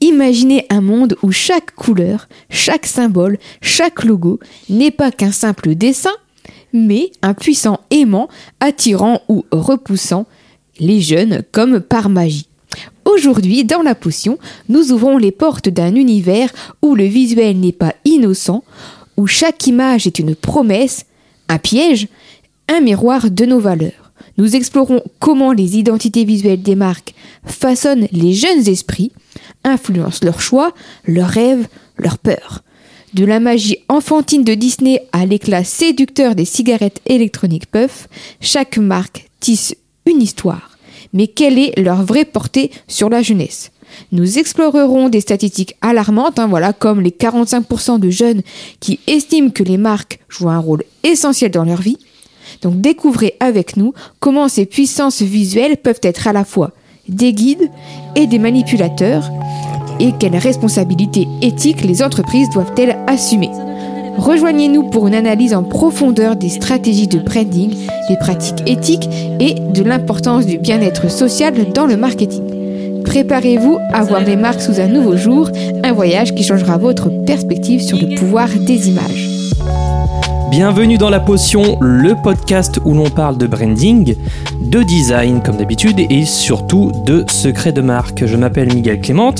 Imaginez un monde où chaque couleur, chaque symbole, chaque logo n'est pas qu'un simple dessin, mais un puissant aimant attirant ou repoussant les jeunes comme par magie. Aujourd'hui, dans la potion, nous ouvrons les portes d'un univers où le visuel n'est pas innocent, où chaque image est une promesse, un piège, un miroir de nos valeurs. Nous explorons comment les identités visuelles des marques façonnent les jeunes esprits, influencent leurs choix, leurs rêves, leurs peurs. De la magie enfantine de Disney à l'éclat séducteur des cigarettes électroniques Puff, chaque marque tisse une histoire. Mais quelle est leur vraie portée sur la jeunesse? Nous explorerons des statistiques alarmantes, hein, voilà, comme les 45% de jeunes qui estiment que les marques jouent un rôle essentiel dans leur vie. Donc découvrez avec nous comment ces puissances visuelles peuvent être à la fois des guides et des manipulateurs et quelles responsabilités éthiques les entreprises doivent-elles assumer. Rejoignez-nous pour une analyse en profondeur des stratégies de branding, des pratiques éthiques et de l'importance du bien-être social dans le marketing. Préparez-vous à voir les marques sous un nouveau jour, un voyage qui changera votre perspective sur le pouvoir des images. Bienvenue dans La Potion, le podcast où l'on parle de branding, de design comme d'habitude et surtout de secrets de marque. Je m'appelle Miguel Clément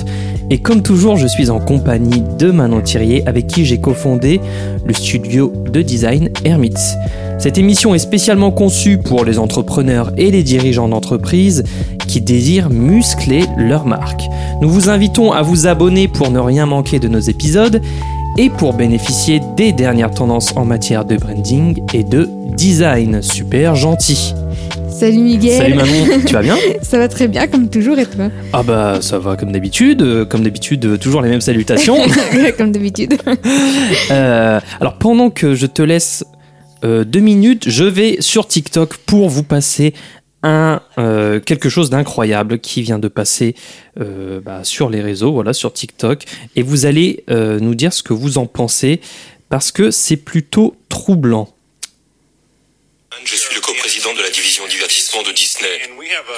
et comme toujours je suis en compagnie de Manon Thirier avec qui j'ai cofondé le studio de design Hermits. Cette émission est spécialement conçue pour les entrepreneurs et les dirigeants d'entreprise qui désirent muscler leur marque. Nous vous invitons à vous abonner pour ne rien manquer de nos épisodes et pour bénéficier des dernières tendances en matière de branding et de design. Super gentil. Salut Miguel. Salut Manon, tu vas bien Ça va très bien comme toujours et toi? Ah bah ça va comme d'habitude, euh, comme d'habitude euh, toujours les mêmes salutations. Comme d'habitude. Euh, alors pendant que je te laisse euh, deux minutes, je vais sur TikTok pour vous passer un euh, quelque chose d'incroyable qui vient de passer euh, bah, sur les réseaux, voilà, sur TikTok, et vous allez euh, nous dire ce que vous en pensez parce que c'est plutôt troublant. Je suis le coprésident de la division divertissement de Disney.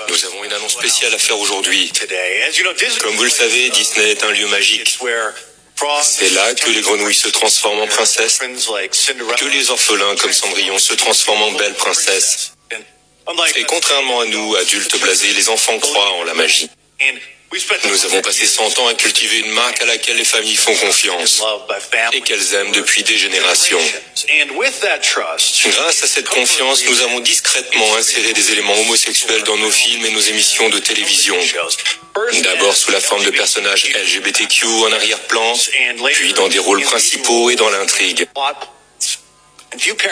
Nous avons une annonce spéciale à faire aujourd'hui. Comme vous le savez, Disney est un lieu magique. C'est là que les grenouilles se transforment en princesses, que les orphelins comme Cendrillon se transforment en belles princesses. Et contrairement à nous, adultes blasés, les enfants croient en la magie. Nous avons passé 100 ans à cultiver une marque à laquelle les familles font confiance et qu'elles aiment depuis des générations. Grâce à cette confiance, nous avons discrètement inséré des éléments homosexuels dans nos films et nos émissions de télévision. D'abord sous la forme de personnages LGBTQ en arrière-plan, puis dans des rôles principaux et dans l'intrigue.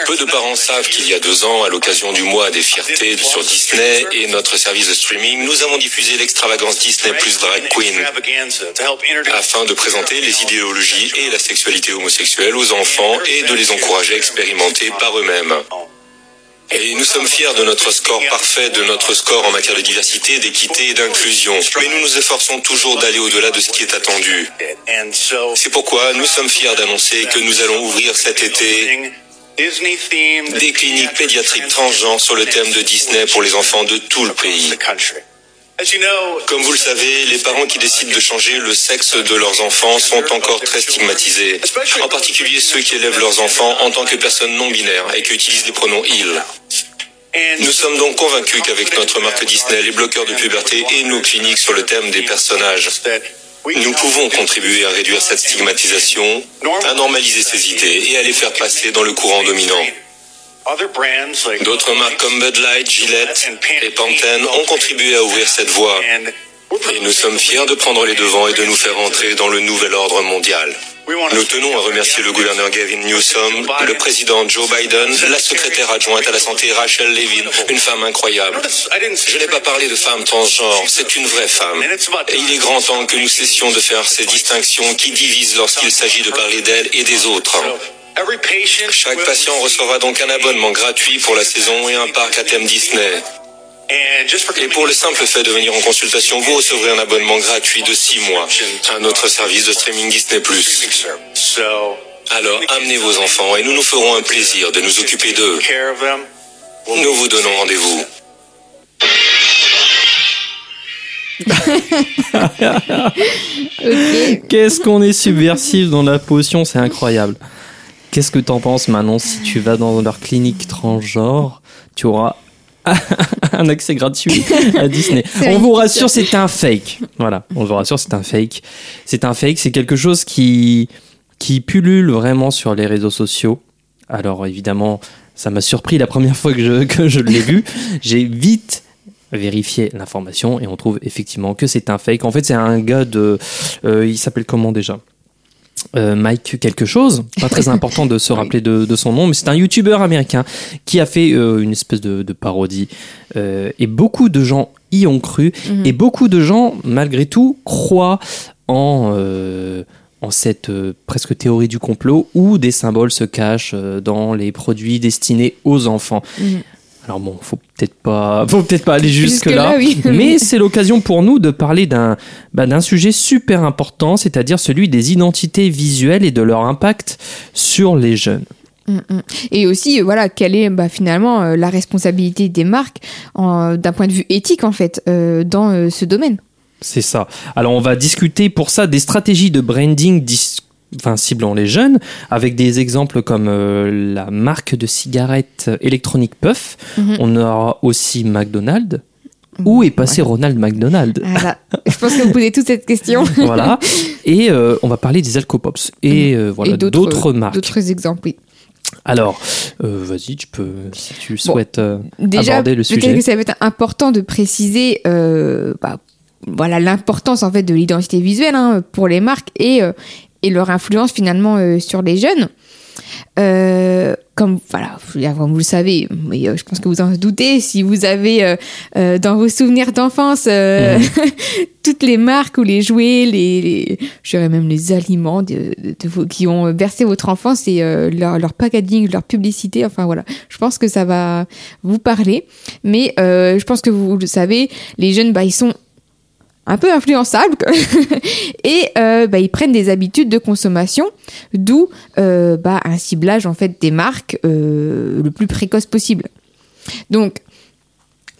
Peu de parents savent qu'il y a deux ans, à l'occasion du mois des fiertés sur Disney et notre service de streaming, nous avons diffusé l'extravagance Disney plus Drag Queen afin de présenter les idéologies et la sexualité homosexuelle aux enfants et de les encourager à expérimenter par eux-mêmes. Et nous sommes fiers de notre score parfait, de notre score en matière de diversité, d'équité et d'inclusion. Mais nous nous efforçons toujours d'aller au-delà de ce qui est attendu. C'est pourquoi nous sommes fiers d'annoncer que nous allons ouvrir cet été des cliniques pédiatriques transgenres sur le thème de Disney pour les enfants de tout le pays. Comme vous le savez, les parents qui décident de changer le sexe de leurs enfants sont encore très stigmatisés, en particulier ceux qui élèvent leurs enfants en tant que personnes non binaires et qui utilisent les pronoms il. Nous sommes donc convaincus qu'avec notre marque Disney, les bloqueurs de puberté et nos cliniques sur le thème des personnages, nous pouvons contribuer à réduire cette stigmatisation, à normaliser ces idées et à les faire passer dans le courant dominant. D'autres marques comme Bud Light, Gillette et Pantene ont contribué à ouvrir cette voie. Et nous sommes fiers de prendre les devants et de nous faire entrer dans le nouvel ordre mondial. Nous tenons à remercier le gouverneur Gavin Newsom, le président Joe Biden, la secrétaire adjointe à la santé Rachel Levin, une femme incroyable. Je n'ai pas parlé de femme transgenre, c'est une vraie femme. Et il est grand temps que nous cessions de faire ces distinctions qui divisent lorsqu'il s'agit de parler d'elle et des autres. Chaque patient recevra donc un abonnement gratuit pour la saison et un parc à thème Disney. Et pour le simple fait de venir en consultation, vous recevrez un abonnement gratuit de 6 mois à notre service de streaming Disney+. Alors amenez vos enfants et nous nous ferons un plaisir de nous occuper d'eux. Nous vous donnons rendez-vous. Qu'est-ce qu'on est subversif dans la potion, c'est incroyable. Qu'est-ce que t'en penses Manon si tu vas dans leur clinique transgenre, tu auras un accès gratuit à Disney. On vous rassure, c'est un fake. Voilà, on vous rassure, c'est un fake. C'est un fake, c'est quelque chose qui qui pullule vraiment sur les réseaux sociaux. Alors évidemment, ça m'a surpris la première fois que je, que je l'ai vu. J'ai vite vérifié l'information et on trouve effectivement que c'est un fake. En fait, c'est un gars de... euh, il s'appelle comment déjà? Euh, Mike quelque chose, pas très important de se rappeler de, de son nom, mais c'est un youtubeur américain qui a fait euh, une espèce de, de parodie. Euh, et beaucoup de gens y ont cru, Mhm. et beaucoup de gens, malgré tout, croient en, en cette euh, presque théorie du complot où des symboles se cachent euh, dans les produits destinés aux enfants. Mhm. Alors bon, faut peut-être pas, faut peut-être pas aller jusque Jusque-là, là, oui. mais c'est l'occasion pour nous de parler d'un bah, d'un sujet super important, c'est-à-dire celui des identités visuelles et de leur impact sur les jeunes. Mm, mm. Et aussi, voilà, quelle est bah, finalement euh, la responsabilité des marques d'un point de vue éthique, en fait, euh, dans euh, ce domaine C'est ça. Alors on va discuter pour ça des stratégies de branding enfin, ciblant les jeunes, avec des exemples comme euh, la marque de cigarettes électronique Puff. Mhm. On aura aussi McDonald's. Où est passé Ronald McDonald Voilà. Je pense que vous posez toute cette question. Voilà. Et euh, on va parler des Alcopops et euh, voilà d'autres- marques. D'autres exemples, oui. Alors, euh, vas-y, tu peux, si tu souhaites euh, Déjà, aborder le peut-être sujet. que ça va être important de préciser euh, bah, voilà l'importance en fait de l'identité visuelle hein, pour les marques et, et leur influence finalement euh, sur les jeunes. Euh, comme voilà, comme vous le savez, mais euh, je pense que vous en doutez, si vous avez euh, dans vos souvenirs d'enfance euh, toutes les marques ou les jouets, les, les je dirais même les aliments de, de- de vos- qui ont bercé votre enfance et leur, leur packaging, leur publicité, enfin voilà, je pense que ça va vous parler. Mais je pense que vous le savez, les jeunes, bah, ils sont un peu influençables et euh, bah, ils prennent des habitudes de consommation, d'où euh, bah, un ciblage en fait des marques euh, le plus précoce possible. Donc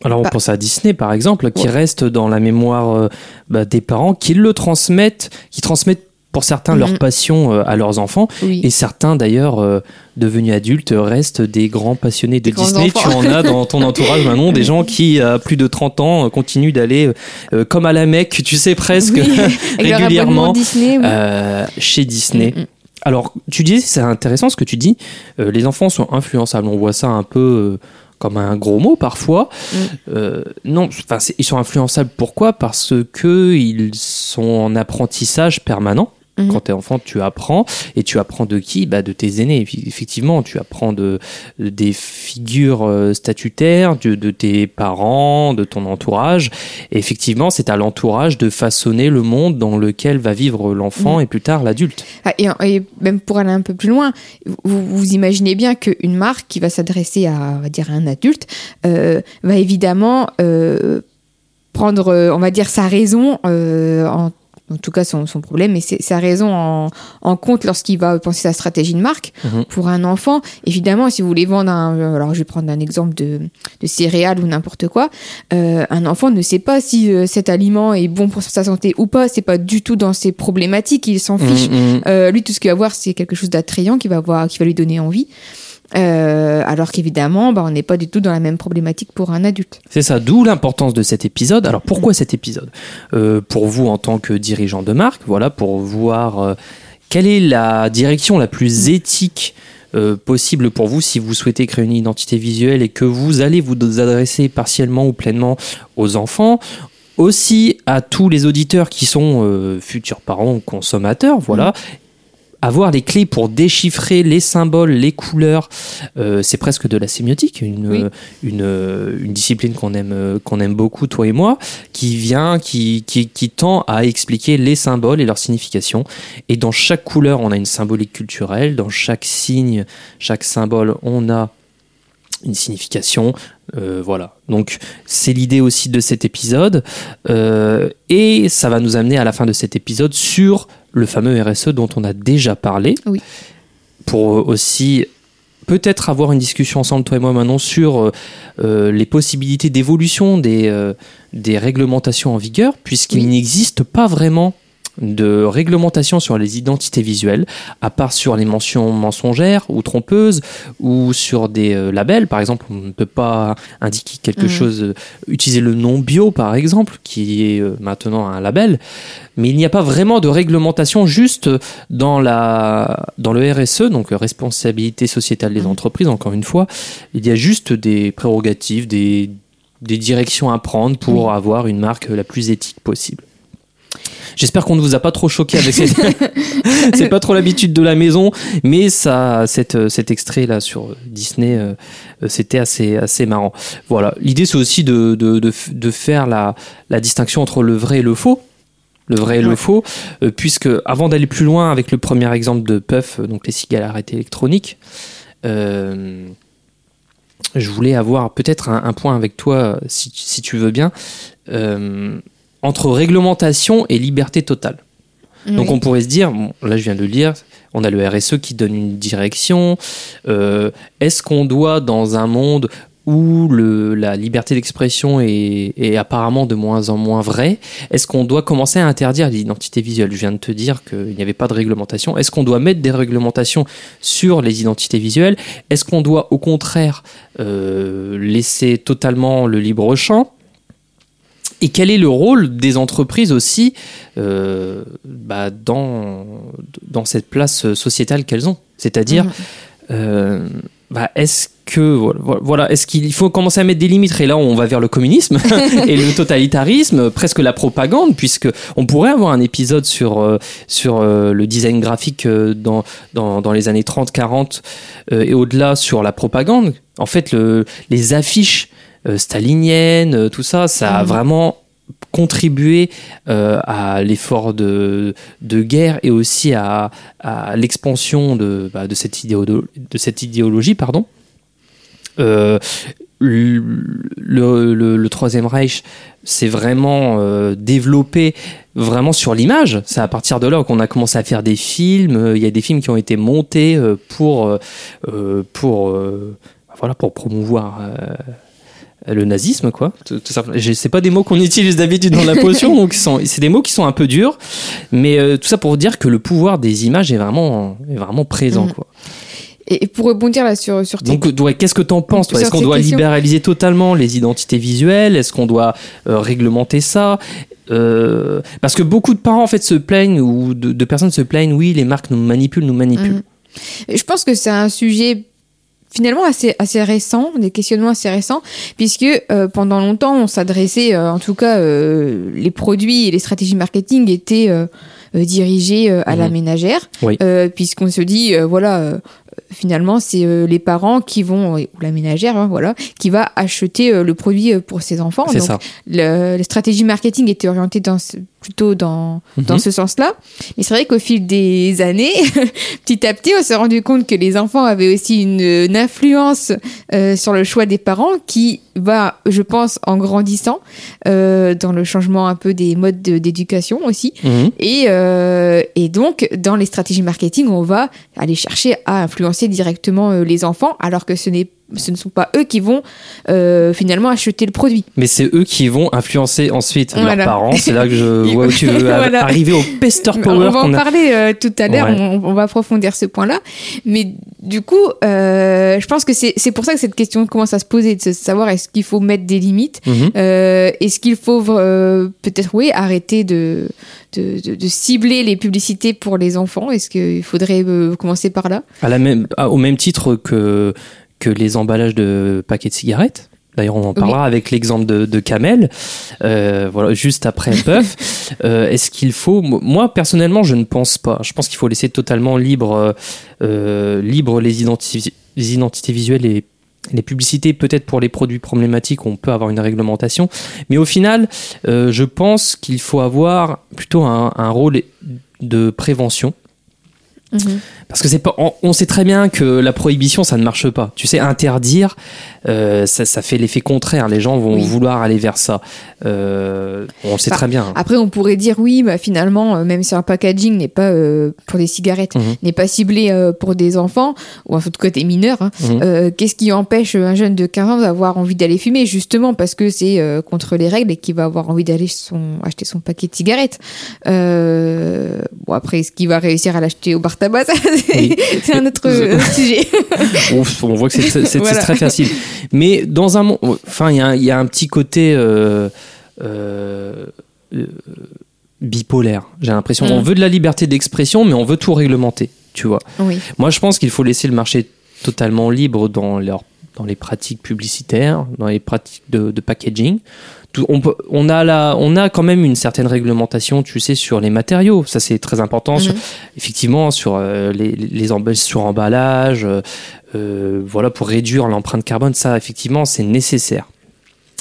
Alors on Bah. pense à Disney par exemple, qui Ouais. reste dans la mémoire des parents, qui le transmettent, qui transmettent pour certains leur Mhm. passion euh, à leurs enfants, oui, et certains d'ailleurs euh, devenus adultes restent des grands passionnés de Des Disney. Tu en as dans ton entourage Manon, des gens qui à plus de 30 ans euh, continuent d'aller euh, comme à la Mecque, tu sais presque Oui, régulièrement abonnement Disney. oui. euh, chez Disney. Mm, mm. Alors, tu disais, c'est intéressant ce que tu dis, les enfants sont influençables. On voit ça un peu comme un gros mot parfois. Mm. Euh, non, enfin, ils sont influençables pourquoi? Parce que ils sont en apprentissage permanent. Mhm. Quand tu es enfant, tu apprends. Et tu apprends de qui? Bah, De tes aînés. Effectivement, tu apprends de, de- des figures euh, statutaires, de, de tes parents, de ton entourage. Et effectivement, c'est à l'entourage de façonner le monde dans lequel va vivre l'enfant Mhm. et plus tard l'adulte. Ah, et, et même pour aller un peu plus loin, vous, vous imaginez bien qu'une marque qui va s'adresser à, on va dire, à un adulte euh, va évidemment euh, prendre, on va dire, sa raison euh, en en tout cas son, son problème, mais c'est sa raison en, en compte lorsqu'il va penser sa stratégie de marque. Mhm. Pour un enfant, évidemment, si vous voulez vendre un... Alors, je vais prendre un exemple de, de céréales ou n'importe quoi. Euh, un enfant ne sait pas si euh, cet aliment est bon pour sa santé ou pas. C'est pas du tout dans ses problématiques. Il s'en fiche. Mm, mm. Euh, lui, tout ce qu'il va voir, c'est quelque chose d'attrayant qui va voir, qui va lui donner envie. Euh, alors qu'évidemment, bah, on n'est pas du tout dans la même problématique pour un adulte. C'est ça, d'où l'importance de cet épisode. Alors pourquoi cet épisode? Euh, Pour vous en tant que dirigeant de marque, voilà, pour voir euh, quelle est la direction la plus éthique euh, possible pour vous si vous souhaitez créer une identité visuelle et que vous allez vous adresser partiellement ou pleinement aux enfants. Aussi à tous les auditeurs qui sont euh, futurs parents ou consommateurs, voilà. Avoir les clés pour déchiffrer les symboles, les couleurs, euh, c'est presque de la sémiotique, une, Oui. euh, une, euh, une discipline qu'on aime, qu'on aime beaucoup, toi et moi, qui vient, qui, qui, qui tend à expliquer les symboles et leur signification. Et dans chaque couleur, on a une symbolique culturelle, dans chaque signe, chaque symbole, on a une signification. Euh, voilà. Donc, c'est l'idée aussi de cet épisode. Euh, et ça va nous amener à la fin de cet épisode sur le fameux RSE dont on a déjà parlé. Oui. Pour aussi peut-être avoir une discussion ensemble, toi et moi, maintenant, sur euh, euh, les possibilités d'évolution des, euh, des réglementations en vigueur, puisqu'il Oui. n'existe pas vraiment de réglementation sur les identités visuelles, à part sur les mentions mensongères ou trompeuses, ou sur des euh, labels. Par exemple, on ne peut pas indiquer quelque Mhm. chose, euh, utiliser le nom bio, par exemple, qui est euh, maintenant un label. Mais il n'y a pas vraiment de réglementation juste dans, la, dans le RSE, donc responsabilité sociétale des Mhm. entreprises, encore une fois. Il y a juste des prérogatives, des, des directions à prendre pour Oui. avoir une marque la plus éthique possible. J'espère qu'on ne vous a pas trop choqué avec cette... C'est pas trop l'habitude de la maison, mais ça, cette, cet extrait là sur Disney, euh, euh, c'était assez, assez marrant. Voilà. L'idée c'est aussi de, de, de, f- de faire la, la distinction entre le vrai et le faux. Le vrai et le Ouais. faux, euh, puisque avant d'aller plus loin avec le premier exemple de Puff, euh, donc les cigarettes électroniques, euh, je voulais avoir peut-être un, un point avec toi, euh, si, si tu veux bien, euh, entre réglementation et liberté totale. Donc on pourrait se dire, bon, là je viens de le lire, on a le RSE qui donne une direction. Euh, Est-ce qu'on doit, dans un monde où le, la liberté d'expression est, est apparemment de moins en moins vraie, est-ce qu'on doit commencer à interdire l'identité visuelle? Je viens de te dire qu'il n'y avait pas de réglementation. Est-ce qu'on doit mettre des réglementations sur les identités visuelles? Est-ce qu'on doit au contraire euh, laisser totalement le libre champ? Et quel est le rôle des entreprises aussi euh, bah, dans, dans cette place sociétale qu'elles ont? C'est-à-dire, Mhm. euh, bah, est-ce que voilà, est-ce qu'il faut commencer à mettre des limites? Et là, on va vers le communisme et le totalitarisme, presque la propagande, puisque on pourrait avoir un épisode sur euh, sur euh, le design graphique euh, dans, dans dans les années 30-40 euh, et au-delà sur la propagande. En fait, le, les affiches euh, staliniennes, euh, tout ça, ça a Mhm. vraiment contribué euh, à l'effort de, de guerre et aussi à, à l'expansion de, bah, de, cette idéolo- de cette idéologie. Pardon. Euh, le, le, le- le Troisième Reich s'est vraiment euh, développé vraiment sur l'image. C'est à partir de là qu'on a commencé à faire des films. Il y a des films qui ont été montés pour, pour, voilà, pour promouvoir le nazisme, quoi. Tout, tout simplement. Je- C'est pas des mots qu'on utilise d'habitude dans la potion, donc ils sont- c'est des mots qui sont un peu durs. Mais euh, tout ça pour dire que le pouvoir des images est vraiment, est vraiment présent, Mhm. quoi. Et, pour rebondir là sur, sur tes- Donc, ouais, qu'est-ce que t'en penses Est-ce qu'on doit questions. libéraliser totalement les identités visuelles? Est-ce qu'on doit euh, réglementer ça? Euh, Parce que beaucoup de parents en fait se plaignent ou de, de personnes se plaignent. Oui, les marques nous manipulent, nous manipulent. Mhm. Je pense que c'est un sujet finalement assez, assez récent, des questionnements assez récents, puisque euh, pendant longtemps on s'adressait, euh, en tout cas euh, les produits et les stratégies marketing étaient euh, euh, dirigés euh, à la Mhm. ménagère, Oui. Euh, puisqu'on se dit, euh, voilà, euh, finalement c'est euh, les parents qui vont, ou la ménagère, hein, voilà, qui va acheter euh, le produit euh, pour ses enfants. C'est ça. le- les stratégies marketing étaient orientées dans ce- plutôt dans, dans Mhm. ce sens-là. Mais c'est vrai qu'au fil des années, petit à petit, on s'est rendu compte que les enfants avaient aussi une, une influence euh, sur le choix des parents qui va, je pense, en grandissant euh, dans le changement un peu des modes de- d'éducation aussi. Mhm. Et, euh, et donc, dans les stratégies marketing, on va aller chercher à influencer directement euh, les enfants, alors que ce n'est ce ne sont pas eux qui vont euh, finalement acheter le produit. Mais c'est eux qui vont influencer ensuite Voilà. leurs parents. C'est là que je vois où tu veux Voilà. arriver au pester on power va en a. parler euh, tout à l'heure, Ouais. on, on va approfondir ce point-là. Mais du coup, euh, je pense que c'est pour ça que cette question commence à se poser, de savoir est-ce qu'il faut mettre des limites Mhm. Est-ce qu'il faut peut-être, oui, arrêter de, de, de- de cibler les publicités pour les enfants? Est-ce qu'il faudrait euh, commencer par là? À la même, à- au même titre que, que les emballages de paquets de cigarettes. D'ailleurs, on en parlera avec l'exemple de, de Camel, euh, voilà, juste après Puff. Euh, Est-ce qu'il faut Moi, personnellement, je ne pense pas. Je pense qu'il faut laisser totalement libre, euh, euh, libre les, identités, les identités visuelles et les publicités. Peut-être pour les produits problématiques, on peut avoir une réglementation. Mais au final, je pense qu'il faut avoir plutôt un, un rôle de prévention Mhm. Parce que c'est pas, on, on sait très bien que la prohibition, ça ne marche pas. Tu sais, interdire, euh, ça, ça fait l'effet contraire. Les gens vont Oui. vouloir aller vers ça. Euh, on le sait très bien. Après, on pourrait dire oui, bah, finalement, euh, même si un packaging n'est pas euh, pour des cigarettes, Mhm. n'est pas ciblé pour des enfants, ou en tout cas des mineurs, hein, Mhm. qu'est-ce qui empêche un jeune de 15 ans d'avoir envie d'aller fumer? Justement parce que c'est contre les règles et qu'il va avoir envie d'aller son, acheter son paquet de cigarettes. Bon, après, est-ce qu'il va réussir à l'acheter au bar tabac? Oui. c'est un autre euh, sujet. on, on voit que c'est Voilà. très facile. Mais dans un monde, enfin, il y, a un- il y a un petit côté euh, euh, bipolaire. J'ai l'impression. Mm. On veut de la liberté d'expression, mais on veut tout réglementer. Tu vois. Oui. Moi, je pense qu'il faut laisser le marché totalement libre dans, leur, dans les pratiques publicitaires, dans les pratiques de, de packaging. Tout- on, peut- on, a la, on a quand même une certaine réglementation, tu sais, sur les matériaux. Ça, c'est très important. Sur- Mhm. effectivement, sur les, les, les sur emballage, euh, euh, voilà, pour réduire l'empreinte carbone, ça, effectivement, c'est nécessaire.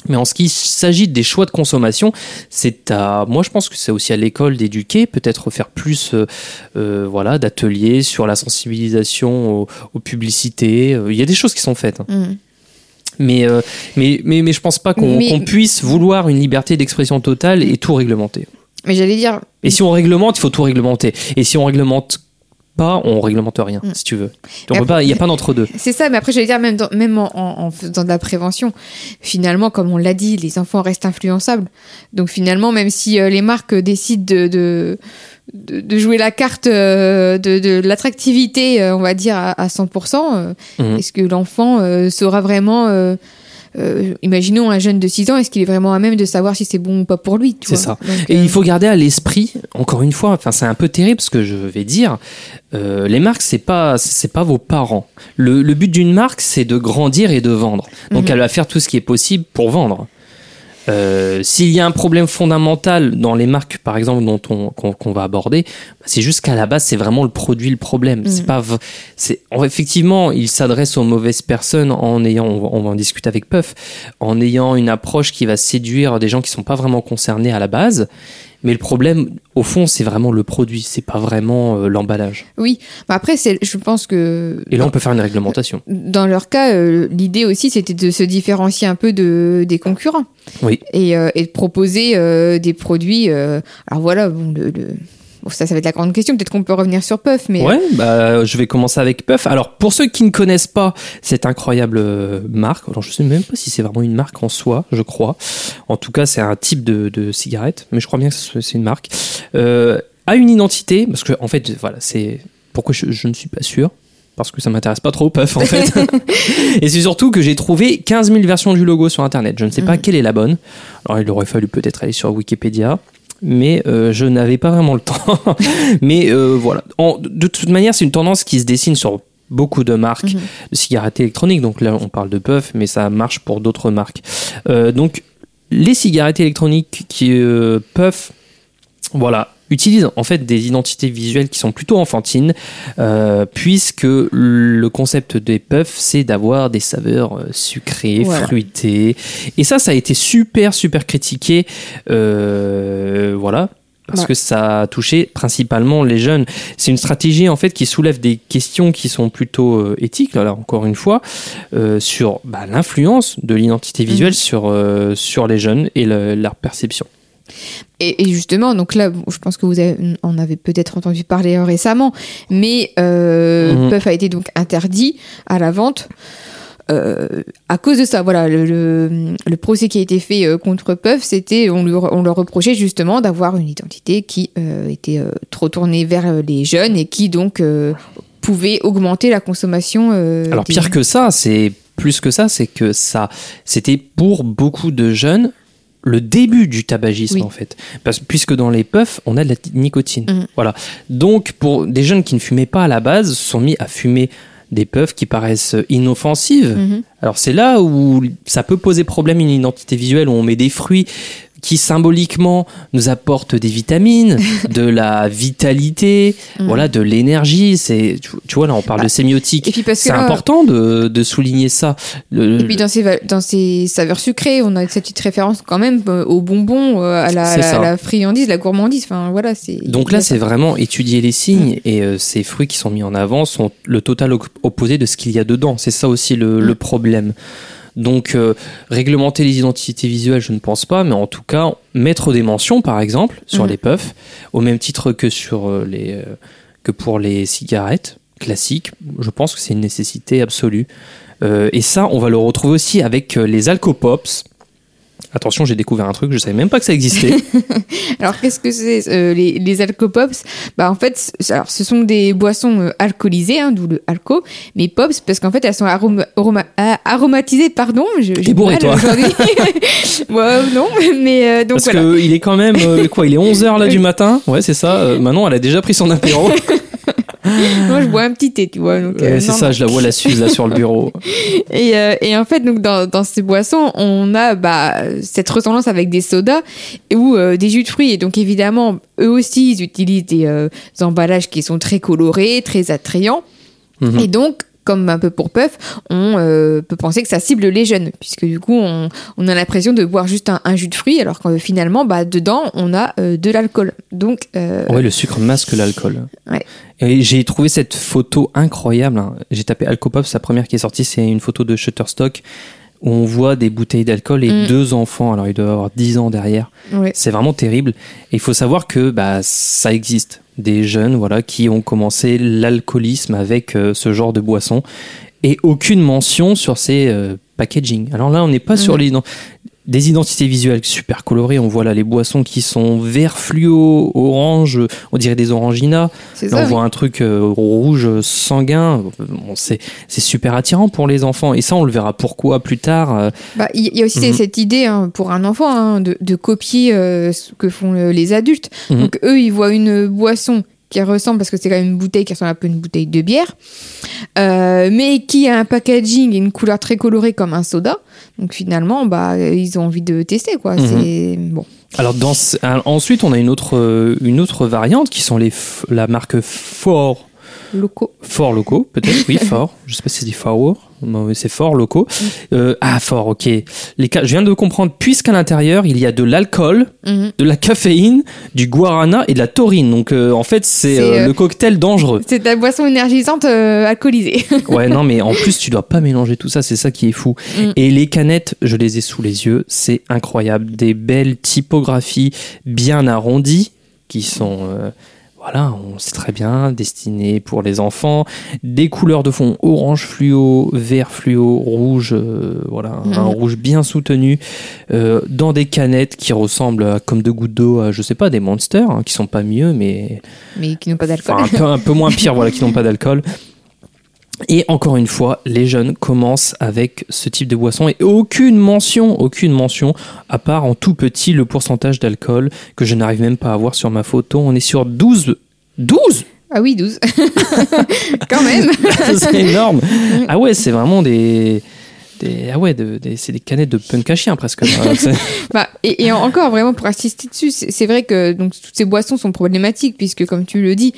Mais en ce qui s'agit des choix de consommation, c'est à, moi je pense que c'est aussi à l'école d'éduquer, peut-être faire plus, euh, euh, voilà, d'ateliers sur la sensibilisation aux, aux publicités. Euh, Il y a des choses qui sont faites, hein. Mais, euh, mais, mais, mais je pense pas qu'on Mais- qu'on puisse vouloir une liberté d'expression totale et tout réglementer. Mais j'allais dire, Et si on réglemente, il faut tout réglementer. Et si on réglemente pas, on réglemente rien, Mm. si tu veux. Il n'y a pas d'entre-deux. C'est ça, mais après, j'allais dire, même, dans- même en, en- en faisant de la prévention, finalement, comme on l'a dit, les enfants restent influençables. Donc finalement, même si euh, les marques décident de, de, de, de jouer la carte euh, de, de l'attractivité, euh, on va dire, à, à 100%, euh, Mhm. est-ce que l'enfant saura vraiment... euh, euh, imaginons un jeune de 6 ans, est-ce qu'il est vraiment à même de savoir si c'est bon ou pas pour lui C'est ça. Donc, Et euh, il faut garder à l'esprit, encore une fois, enfin c'est un peu terrible ce que je vais dire. euh, les marques c'est pas c'est pas vos parents. Le, le but d'une marque c'est de grandir et de vendre. Donc Mhm. elle va faire tout ce qui est possible pour vendre. Euh, S'il y a un problème fondamental dans les marques, par exemple, dont on qu'on va aborder, bah, c'est juste qu'à la base c'est vraiment le produit le problème. C'est Mhm. pas c'est en- effectivement il s'adresse aux mauvaises personnes en ayant on va, on va en discuter avec Puff en ayant une approche qui va séduire des gens qui sont pas vraiment concernés à la base. Mais le problème, au fond, c'est vraiment le produit, c'est pas vraiment euh, l'emballage. Oui, mais après, c'est, je pense que Et là, on peut faire une réglementation. dans leur cas, euh, l'idée aussi, c'était de se différencier un peu de, des concurrents. Oui. Et, euh, et de proposer des produits. alors voilà, bon, le, le- bon, ça, ça va être la grande question. Peut-être qu'on peut revenir sur Puff, mais Ouais, bah, je vais commencer avec Puff. Alors, pour ceux qui ne connaissent pas cette incroyable euh, marque, alors je sais même pas si c'est vraiment une marque en soi, je crois. En tout cas, c'est un type de, de cigarette, mais je crois bien que c'est une marque. Euh, a une identité, parce que en fait, voilà, c'est pourquoi je, je ne suis pas sûr? Parce que ça m'intéresse pas trop, Puff, en fait. Et c'est surtout que j'ai trouvé 15 000 versions du logo sur Internet. Je ne sais pas Mhm. quelle est la bonne. Alors, il aurait fallu peut-être aller sur Wikipédia. Mais euh, je n'avais pas vraiment le temps. mais euh, voilà. En- de toute manière, c'est une tendance qui se dessine sur beaucoup de marques Mhm. de cigarettes électroniques. Donc là, on parle de Puff, mais ça marche pour d'autres marques. Euh, donc, les cigarettes électroniques qui Puff, voilà, utilisent en fait des identités visuelles qui sont plutôt enfantines, euh, puisque le concept des puffs, c'est d'avoir des saveurs euh, sucrées, Voilà. fruitées. Et ça, ça a été super, super critiqué. euh, voilà. Parce Ouais. que ça a touché principalement les jeunes. C'est une stratégie en fait qui soulève des questions qui sont plutôt euh, éthiques, là encore une fois, euh, sur bah, l'influence de l'identité visuelle Mhm. sur, euh, sur les jeunes et le- leur perception. Et, et justement, donc là, je pense que vous avez, en avez peut-être entendu parler récemment, mais euh, Mhm. Puff a été donc interdit à la vente. euh, à cause de ça, voilà, le, le, le procès qui a été fait euh, contre Puff, c'était, on, leur reprochait justement d'avoir une identité qui euh, était trop tournée vers les jeunes et qui donc pouvait augmenter la consommation. Alors pire que ça, c'est plus que ça, c'est que ça, c'était pour beaucoup de jeunes le début du tabagisme Oui. en fait, Parce, puisque dans les puffs, on a de la nicotine. Mhm. Voilà. Donc pour des jeunes qui ne fumaient pas à la base, se sont mis à fumer des puffs qui paraissent inoffensives. Mhm. Alors c'est là où ça peut poser problème une identité visuelle où on met des fruits qui symboliquement nous apporte des vitamines, de la vitalité, Mm. voilà, de l'énergie. C'est, tu, tu vois, là, on parle Bah, de sémiotique. et puis parce que C'est important de, de souligner ça. Le- Et puis dans ces, dans ces saveurs sucrées, on a cette petite référence quand même euh, aux bonbons, euh, à la, la- la friandise, la gourmandise. Enfin voilà, c'est. Donc là, c'est vraiment étudier les signes et euh, ces fruits qui sont mis en avant sont le total op- opposé de ce qu'il y a dedans. C'est ça aussi le, le problème. Donc, euh, réglementer les identités visuelles, je ne pense pas, mais en tout cas, mettre des mentions, par exemple, sur Mhm. les puffs, au même titre que, sur, euh, les, euh, que pour les cigarettes classiques, je pense que c'est une nécessité absolue. Euh, et ça, on va le retrouver aussi avec les alcopops. Attention, j'ai découvert un truc, je savais même pas que ça existait. Alors qu'est-ce que c'est euh, les, les alcopops? Bah en fait, alors, ce sont des boissons euh, alcoolisées, hein, d'où le alco, mais pops parce qu'en fait elles sont aroma- aroma- ah, aromatisées. Pardon, je, j'ai bourré, toi. ouais, non, mais euh, donc Parce voilà. que il est quand même euh, quoi Il est 11h là du matin? Ouais, c'est ça. Euh, Manon, elle a déjà pris son apéro. Moi, je bois un petit thé, tu vois. Donc, euh, c'est ça, non. je la vois la Suze là sur le bureau. Et, euh, et en fait, donc dans, dans ces boissons, on a bah, cette ressemblance avec des sodas ou euh, des jus de fruits. Et donc évidemment, eux aussi, ils utilisent des emballages qui sont très colorés, très attrayants. Mhm. Et donc, comme un peu pour Puff, on euh, peut penser que ça cible les jeunes, puisque du coup, on, on a l'impression de boire juste un, un jus de fruits, alors que finalement, bah, dedans, on a euh, de l'alcool. Donc, euh, Ouais, le sucre masque l'alcool. Ouais. Et j'ai trouvé cette photo incroyable. hein. J'ai tapé Alcopop, sa première qui est sortie, c'est une photo de Shutterstock où on voit des bouteilles d'alcool et Mm. deux enfants. Alors, il doit avoir 10 ans derrière. ouais. C'est vraiment terrible. Et il faut savoir que bah, ça existe. Des jeunes voilà, qui ont commencé l'alcoolisme avec euh, ce genre de boisson et aucune mention sur ces euh, packaging. Alors là, on n'est pas sur les, des identités visuelles super colorées. On voit là les boissons qui sont vert fluo, orange, on dirait des oranginas. Là, ça. on voit un truc euh, rouge sanguin. Bon, c'est super attirant pour les enfants. Et ça, on le verra pourquoi plus tard. euh, Bah, Il y a aussi Mhm. cette idée hein, pour un enfant hein, de, de copier euh, ce que font le- les adultes. Mhm. Donc eux, ils voient une boisson qui ressemble, parce que c'est quand même une bouteille qui ressemble un peu à une bouteille de bière, euh, mais qui a un packaging et une couleur très colorée comme un soda. Donc finalement, bah, ils ont envie de tester. quoi. Mhm. C'est bon. Alors dans ce- alors, ensuite, on a une autre, euh, une autre variante qui sont les f- la marque Fort. Locaux. Fort locaux, peut-être, oui, fort. Je sais pas si c'est dit fort, c'est fort locaux. Euh, ah, fort, ok. Les ca- je viens de comprendre, puisqu'à l'intérieur, il y a de l'alcool, Mhm. de la caféine, du guarana et de la taurine. Donc, euh, en fait, c'est euh, le cocktail dangereux. C'est de la boisson énergisante alcoolisée. Ouais, non, mais en plus, tu dois pas mélanger tout ça, c'est ça qui est fou. Mm. Et les canettes, je les ai sous les yeux, c'est incroyable. Des belles typographies bien arrondies qui sont. Voilà, on sait très bien, destinées pour les enfants. Des couleurs de fond orange fluo, vert fluo, rouge, euh, voilà, un Mhm. rouge bien soutenu, euh, dans des canettes qui ressemblent à, comme de gouttes d'eau à, je sais pas, des monsters, hein, qui sont pas mieux, mais mais qui n'ont pas d'alcool. Enfin, un, peu, un peu moins pire, voilà, qui n'ont pas d'alcool. Et encore une fois, les jeunes commencent avec ce type de boisson et aucune mention, aucune mention, à part en tout petit le pourcentage d'alcool que je n'arrive même pas à voir sur ma photo. On est sur 12 12 Ah oui, 12. Quand même. C'est énorme Ah ouais, c'est vraiment des... des ah ouais, de- c'est des canettes de punk à chien presque. Bah, et, et encore vraiment pour insister dessus, c'est c'est vrai que donc toutes ces boissons sont problématiques puisque comme tu le dis,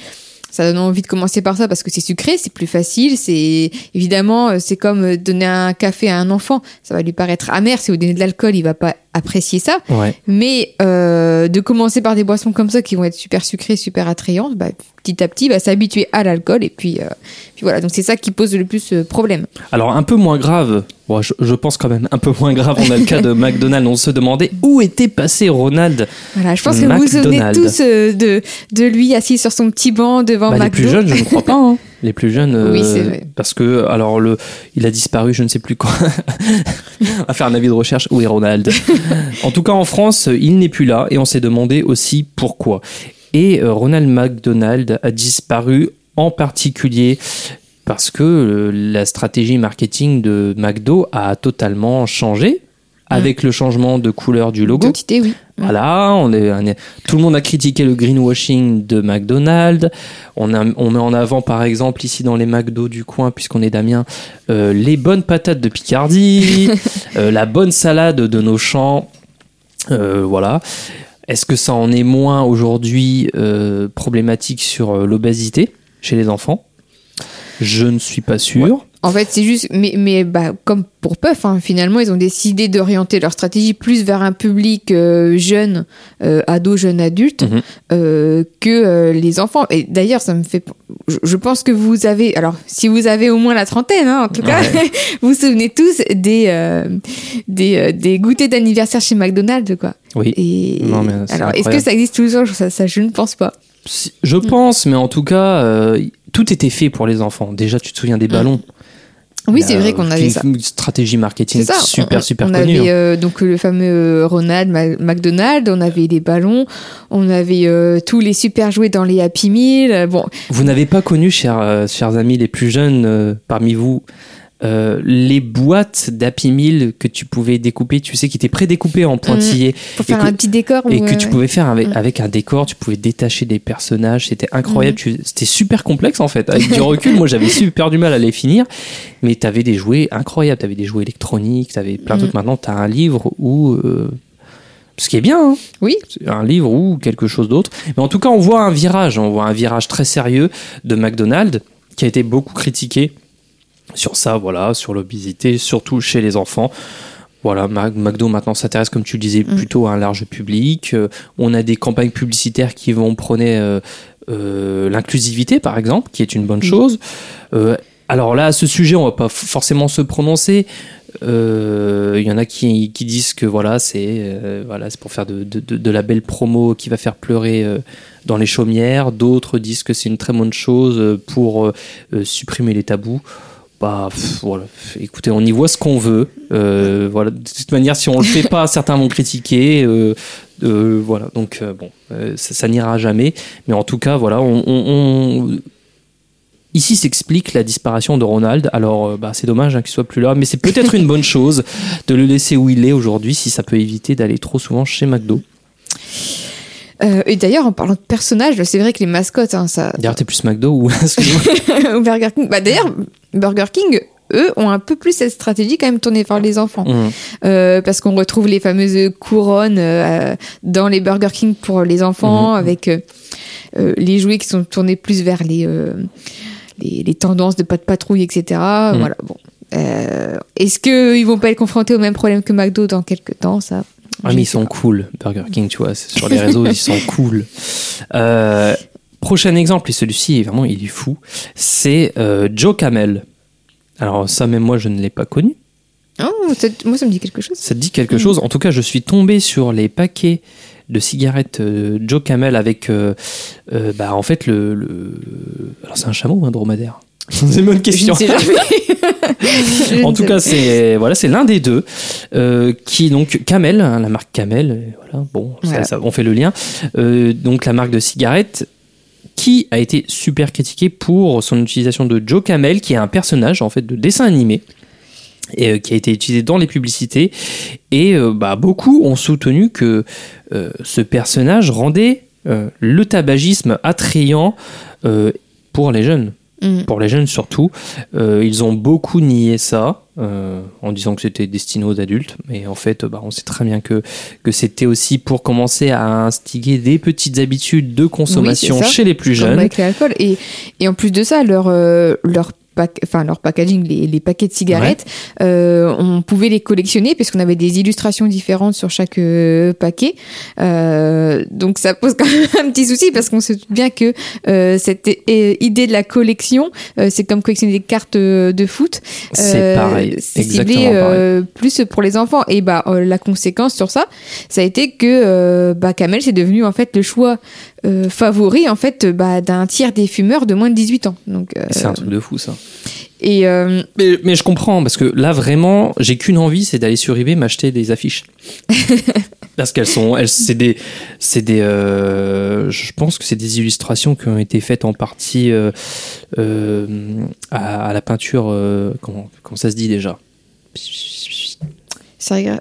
ça donne envie de commencer par ça parce que c'est sucré, c'est plus facile, c'est évidemment euh, c'est comme euh, donner un café à un enfant, ça va lui paraître amer, si vous donnez de l'alcool, il va pas apprécier ça, ouais. mais euh, de commencer par des boissons comme ça qui vont être super sucrées, super attrayantes, bah, petit à petit, va s'habituer à l'alcool et puis, euh, puis voilà, donc c'est ça qui pose le plus euh, problème. Alors un peu moins grave, bon, je, je pense quand même un peu moins grave, on a le cas de McDonald's, on se demandait où était passé Ronald Voilà, je pense que vous vous souvenez tous euh, de, de lui assis sur son petit banc devant Bah, les plus jeunes, je ne crois pas. hein. Les plus jeunes, euh, Oui, c'est vrai. parce que alors le, il a disparu, je ne sais plus quoi. on va faire un avis de recherche. Où est Ronald? En tout cas, en France, il n'est plus là, et on s'est demandé aussi pourquoi. Et euh, Ronald McDonald a disparu en particulier parce que euh, la stratégie marketing de McDo a totalement changé avec le changement de couleur du logo. Identité, oui. Voilà, on est, on est- tout le monde a critiqué le greenwashing de McDonald's. On, a- on met en avant, par exemple, ici dans les McDo du coin, puisqu'on est d'Amiens, euh, les bonnes patates de Picardie, euh, la bonne salade de nos champs. Euh, voilà. Est-ce que ça en est moins aujourd'hui euh, problématique sur euh, l'obésité chez les enfants? Je ne suis pas sûr. En fait, c'est juste, mais, mais bah, comme pour Puff, hein, finalement, ils ont décidé d'orienter leur stratégie plus vers un public euh, jeune, euh, ado, jeune adulte, Mhm. euh, que euh, les enfants. Et d'ailleurs, ça me fait. Je, je pense que vous avez. Alors, si vous avez au moins la trentaine, hein, en tout cas, vous vous souvenez tous des, euh, des, euh, des goûters d'anniversaire chez McDonald's, quoi. Oui. Et Non, mais c'est alors, est-ce que ça existe toujours? Ça, ça, je ne pense pas. Si- Je Mm. pense, mais en tout cas, euh, tout était fait pour les enfants. Déjà, tu te souviens des ballons Mm. Oui, Il y c'est vrai qu'on avait une, ça. stratégie marketing ça. super, on, super on connue. avait hein. euh, donc le fameux euh, Ronald McDonald, on avait les ballons, on avait euh, tous les super jouets dans les Happy Meal. Bon, Vous n'avez pas connu, chers, chers amis les plus jeunes euh, parmi vous, euh, les boîtes d'Happy Meal que tu pouvais découper, tu sais, qui étaient prédécoupées en pointillés pour faire que- un petit décor. et que euh, tu pouvais faire avec, Mm. avec un décor, tu pouvais détacher des personnages, c'était incroyable, Mm. c'était super complexe en fait. Avec du recul, moi j'avais super du mal à les finir, mais tu avais des jouets incroyables, tu avais des jouets électroniques, tu avais plein de Mm. trucs. Maintenant, tu as un livre ou. euh, ce qui est bien, hein. Oui. Un livre ou quelque chose d'autre. Mais en tout cas, on voit un virage, on voit un virage très sérieux de McDonald's qui a été beaucoup critiqué sur ça, voilà, sur l'obésité, surtout chez les enfants. Voilà, McDo maintenant s'intéresse, comme tu le disais, Mm. plutôt à un large public. Euh, on a des campagnes publicitaires qui vont prôner euh, euh, l'inclusivité, par exemple, qui est une bonne Oui. chose. Alors là, à ce sujet, on va pas forcément se prononcer. Il y en a qui, qui disent que voilà, c'est voilà, c'est pour faire de, de- de- de la belle promo qui va faire pleurer dans les chaumières. D'autres disent que c'est une très bonne chose pour supprimer les tabous. Bah pff, voilà, écoutez, on y voit ce qu'on veut. Euh, voilà, de toute manière, si on le fait pas, certains vont critiquer. euh, euh, voilà, donc bon, ça, ça n'ira jamais. Mais en tout cas, voilà, on, on- on- Ici s'explique la disparition de Ronald. Alors, bah, c'est dommage hein, qu'il soit plus là, mais c'est peut-être une bonne chose de le laisser où il est aujourd'hui, si ça peut éviter d'aller trop souvent chez McDo. Euh, et d'ailleurs, en parlant de personnages, c'est vrai que les mascottes, hein, ça. D'ailleurs, t'es plus McDo ou au Burger King. Bah, d'ailleurs, Burger King, eux, ont un peu plus cette stratégie quand même tournée vers les enfants. Hum, Euh, parce qu'on retrouve les fameuses couronnes euh, dans les Burger King pour les enfants, Mhm. avec euh, euh, les jouets qui sont tournés plus vers les, les, les tendances de pas de patrouille, etc. Voilà, bon. Est-ce qu'ils vont pas être confrontés au même problème que McDo dans quelques temps ça? Ah, mais ils sont cool, Burger King, tu vois, sur les réseaux, ils sont cool. Euh, prochain exemple, et celui-ci est vraiment, il est fou, c'est euh, Joe Camel. Alors, ça, même moi, je ne l'ai pas connu. Oh, ça- moi, ça me dit quelque chose. Ça te dit quelque Mm. chose En tout cas, je suis tombé sur les paquets de cigarettes euh, Joe Camel avec, bah, en fait, le. le- Alors, c'est un chameau ou un dromadaire C'est une bonne question. En tout cas, c'est voilà, c'est l'un des deux euh, qui donc Camel, hein, la marque Camel. Voilà, bon, ça- Voilà. ça- on fait le lien. Euh, donc la marque de cigarettes qui a été super critiquée pour son utilisation de Joe Camel, qui est un personnage en fait de dessin animé et euh, qui a été utilisé dans les publicités. Et bah, beaucoup ont soutenu que ce personnage rendait le tabagisme attrayant pour les jeunes Mm. pour les jeunes surtout. Euh, ils ont beaucoup nié ça euh, en disant que c'était destiné aux adultes, mais en fait, bah, on sait très bien que, que c'était aussi pour commencer à instiguer des petites habitudes de consommation Oui, chez les plus jeunes. avec l'alcool. Et, et en plus de ça, leur, euh, leur, pack, enfin, leur packaging, les, les paquets de cigarettes, euh, on pouvait les collectionner puisqu'on avait des illustrations différentes sur chaque euh, paquet. Euh, donc ça pose quand même un petit souci parce qu'on se doute bien que euh, cette idée de la collection, euh, c'est comme collectionner des cartes de foot. C'est pareil, C'est exactement ciblé pareil. euh, plus pour les enfants. Et bah la conséquence sur ça, ça a été que bah, Camel c'est devenu en fait le choix euh, favori en fait bah, d'un tiers des fumeurs de moins de 18 ans. Donc euh, C'est un truc de fou ça. Et euh, Mais, mais je comprends parce que là vraiment, j'ai qu'une envie, c'est d'aller sur eBay m'acheter des affiches. parce qu'elles sont, elles, c'est des, c'est des, euh, je pense que c'est des illustrations qui ont été faites en partie euh, à, à la peinture. comment, comment ça se dit déjà?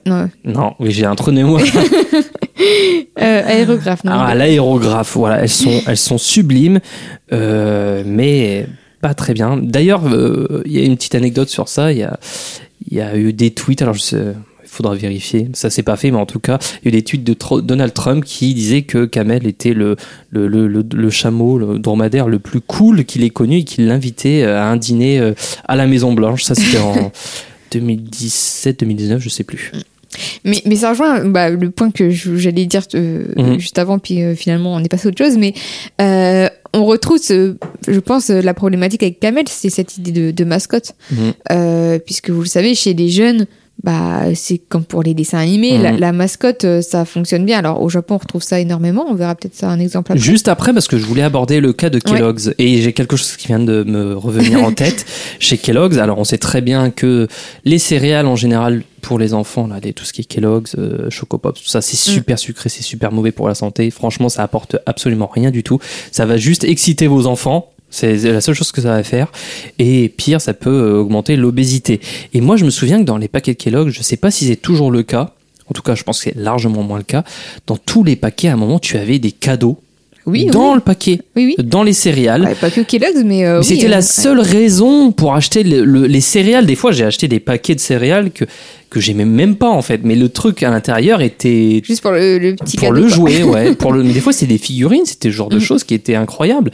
Non, Non, oui, j'ai un trou de euh, aérographe. Non, Ah, l'aérographe, voilà, elles sont, elles sont sublimes, euh, mais pas très bien. D'ailleurs, euh, il y a une petite anecdote sur ça. Il y a, il y a eu des tweets. Alors, je sais, il faudra vérifier. Ça s'est pas fait, mais en tout cas, il y a eu l'étude de Tro- Donald Trump qui disait que Kamel était le, le, le, le, le chameau, le dromadaire le plus cool qu'il ait connu et qu'il l'invitait euh, à un dîner euh, à la Maison Blanche. Ça, c'était en 2017, 2019, je sais plus. Mais, mais ça rejoint bah, le point que j'allais dire euh, Mhm. juste avant, puis euh, finalement on est passé à autre chose. Mais euh, on retrouve, ce, je pense, euh, la problématique avec Kamel, c'est cette idée de, de mascotte. Mhm. Euh, puisque vous le savez, chez les jeunes, bah, c'est comme pour les dessins animés, la, Mhm. la mascotte, euh, ça fonctionne bien. Alors au Japon, on retrouve ça énormément. On verra peut-être ça un exemple après. Juste après, parce que je voulais aborder le cas de Ouais. Kellogg's et j'ai quelque chose qui vient de me revenir en tête chez Kellogg's. Alors, on sait très bien que les céréales en général pour les enfants, là, les- tout ce qui est Kellogg's, euh, Choco Pops, tout ça, c'est Mm. super sucré, c'est super mauvais pour la santé. Franchement, ça apporte absolument rien du tout. Ça va juste exciter vos enfants. C'est la seule chose que ça va faire. Et pire, ça peut euh, augmenter l'obésité. Et moi, je me souviens que dans les paquets de Kellogg's, je sais pas si c'est toujours le cas. En tout cas, je pense que c'est largement moins le cas. Dans tous les paquets, à un moment, tu avais des cadeaux Oui, dans oui. le paquet, Oui, oui. dans les céréales. Ouais, pas que Kellogg's, mais. euh, Mais c'était euh, la ouais. seule raison pour acheter le- le- les céréales. Des fois, j'ai acheté des paquets de céréales que, que j'aimais même pas, en fait. Mais le truc à l'intérieur était Juste pour le, le petit pour cadeau, le quoi. jouer, ouais. Pour le, mais des fois, c'est des figurines, c'était le genre de Mm. choses qui étaient incroyables.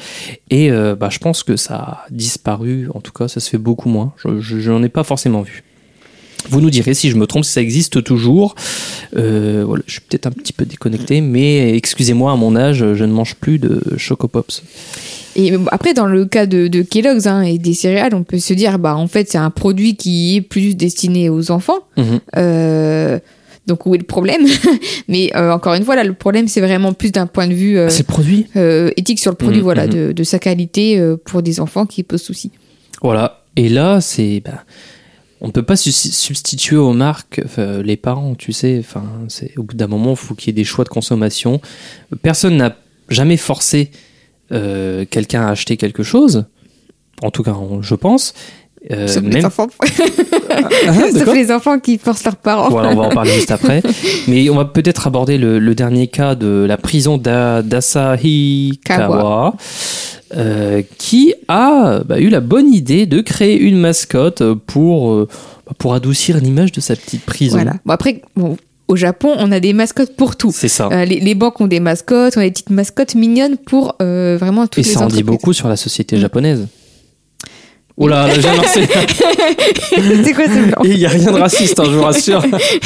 Et euh, bah, je pense que ça a disparu. En tout cas, ça se fait beaucoup moins. Je, je, je n'en ai pas forcément vu. Vous nous direz si je me trompe, si ça existe toujours. Euh, voilà, je suis peut-être un petit peu déconnecté, mais excusez-moi, à mon âge, je ne mange plus de Choco Pops. Et bon, après, dans le cas de, de Kellogg's hein, et des céréales, on peut se dire, bah, en fait, c'est un produit qui est plus destiné aux enfants. Mhm. Euh, donc, où est le problème Mais euh, encore une fois, là, le problème, c'est vraiment plus d'un point de vue euh, C'est le produit euh, éthique sur le produit, Mhm, voilà, mhm. de, de sa qualité euh, pour des enfants qui pose souci. Voilà. Et là, c'est. bah, on ne peut pas su- substituer aux marques les parents, tu sais. Enfin, au bout d'un moment, il faut qu'il y ait des choix de consommation. Personne n'a jamais forcé euh, quelqu'un à acheter quelque chose. En tout cas, je pense. Euh, Sauf les même- enfants. Sauf quoi les enfants qui forcent leurs parents. Voilà, on va en parler juste après. Mais on va peut-être aborder le, le dernier cas de la prison d'A- d'Asahikawa, Kawa. euh, qui a bah, eu la bonne idée de créer une mascotte pour, euh, bah, pour adoucir l'image de sa petite prison. Voilà. Bon, après, bon, au Japon, on a des mascottes pour tout. C'est ça. Euh, les, les banques ont des mascottes, on a des petites mascottes mignonnes pour euh, vraiment toutes Et les ça en dit beaucoup sur la société Mm. japonaise. Oh là, là, j'ai lancé. c'est quoi ce blanc Il n'y a rien de raciste, hein, je vous rassure.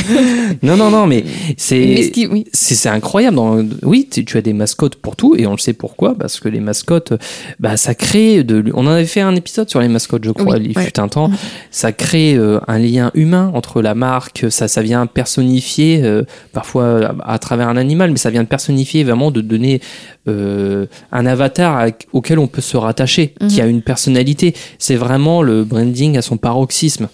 non, non, non, mais c'est. ce qui- oui. C'est c'est incroyable. Dans- Oui, tu as des mascottes pour tout et on le sait pourquoi parce que les mascottes, bah, ça crée de. On en avait fait un épisode sur les mascottes, je crois. Oui, il ouais. fut un temps. Mhm. Ça crée euh, un lien humain entre la marque. Ça, ça vient personnifier euh, parfois à, à travers un animal, mais ça vient de personnifier vraiment de donner euh, un avatar à- auquel on peut se rattacher, qui Mhm. a une personnalité. C'est vraiment le branding à son paroxysme.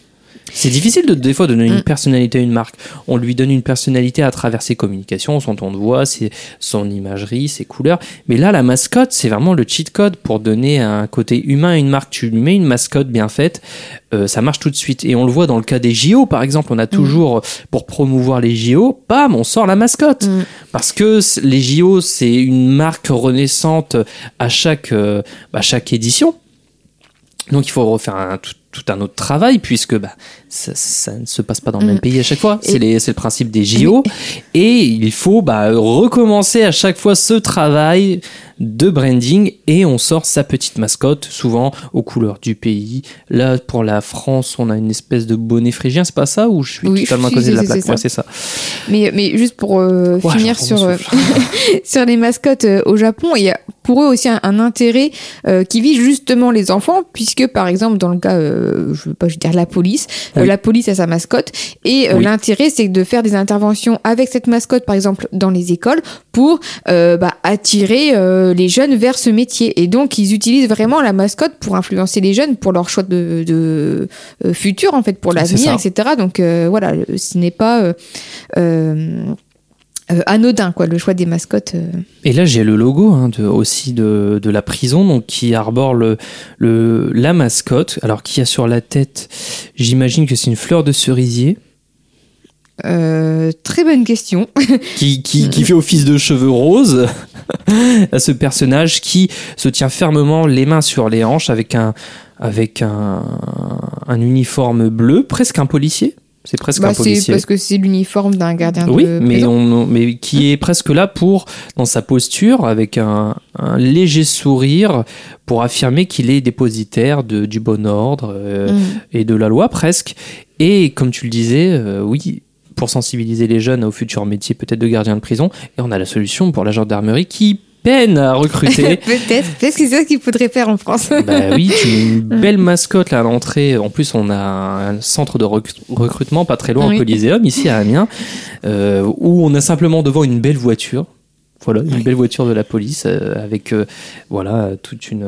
C'est difficile de, des fois de donner une Mm. personnalité à une marque. On lui donne une personnalité à travers ses communications, son ton de voix, ses- son imagerie, ses couleurs. Mais là, la mascotte, c'est vraiment le cheat code pour donner un côté humain à une marque. Tu lui mets une mascotte bien faite, euh, ça marche tout de suite. Et on le voit dans le cas des JO, par exemple. On a toujours, pour promouvoir les JO, bam, on sort la mascotte. Mm. Parce que les JO, c'est une marque renaissante à chaque, euh, à chaque édition. Donc il faut refaire un, tout, tout un autre travail puisque bah, ça, ça ne se passe pas dans le Mm. même pays à chaque fois. C'est le principe des JO. Et il faut bah, recommencer à chaque fois ce travail de branding et on sort sa petite mascotte, souvent aux couleurs du pays. Là, pour la France, on a une espèce de bonnet phrygien, c'est pas ça Ou je suis Oui, totalement à côté de la plaque? c'est Ouais, ça. c'est ça. Mais, mais juste pour euh, Ouais, finir sur, euh, sur les mascottes euh, au Japon, il y a pour eux aussi un, un intérêt qui vise justement les enfants, puisque par exemple dans le cas, euh, je veux pas je dire la police, euh, Oui. la police a sa mascotte, et euh, Oui. l'intérêt c'est de faire des interventions avec cette mascotte, par exemple dans les écoles, pour euh, bah, attirer les jeunes vers ce métier. Et donc ils utilisent vraiment la mascotte pour influencer les jeunes pour leur choix de, de futur en fait, pour l'avenir, etc. Donc voilà, ce n'est pas euh, anodin quoi, le choix des mascottes. euh. Et là, j'ai le logo hein, de, aussi de, de la prison, donc qui arbore le, le, la mascotte. Alors, qui a sur la tête, j'imagine que c'est une fleur de cerisier, Euh, très bonne question. qui, qui, qui fait office de cheveux roses à ce personnage qui se tient fermement les mains sur les hanches avec un, avec un, un uniforme bleu, presque un policier. C'est presque Bah, un c'est policier. parce que c'est l'uniforme d'un gardien Oui, de mais, prison. on, mais qui est presque là pour, dans sa posture, avec un, un léger sourire, pour affirmer qu'il est dépositaire de, du bon ordre euh, Mm. et de la loi presque. Et comme tu le disais, euh, oui, pour sensibiliser les jeunes au futur métier peut-être de gardien de prison, et on a la solution pour la gendarmerie qui peine à recruter. peut-être. Peut-être que c'est ça qu'il faudrait faire en France. Bah oui, tu mets une belle mascotte là à l'entrée. En plus, on a un centre de rec- recrutement pas très loin Oui. au Coliseum, ici à Amiens, euh, où on a simplement devant une belle voiture. Voilà, une belle voiture de la police euh, avec euh, voilà toute une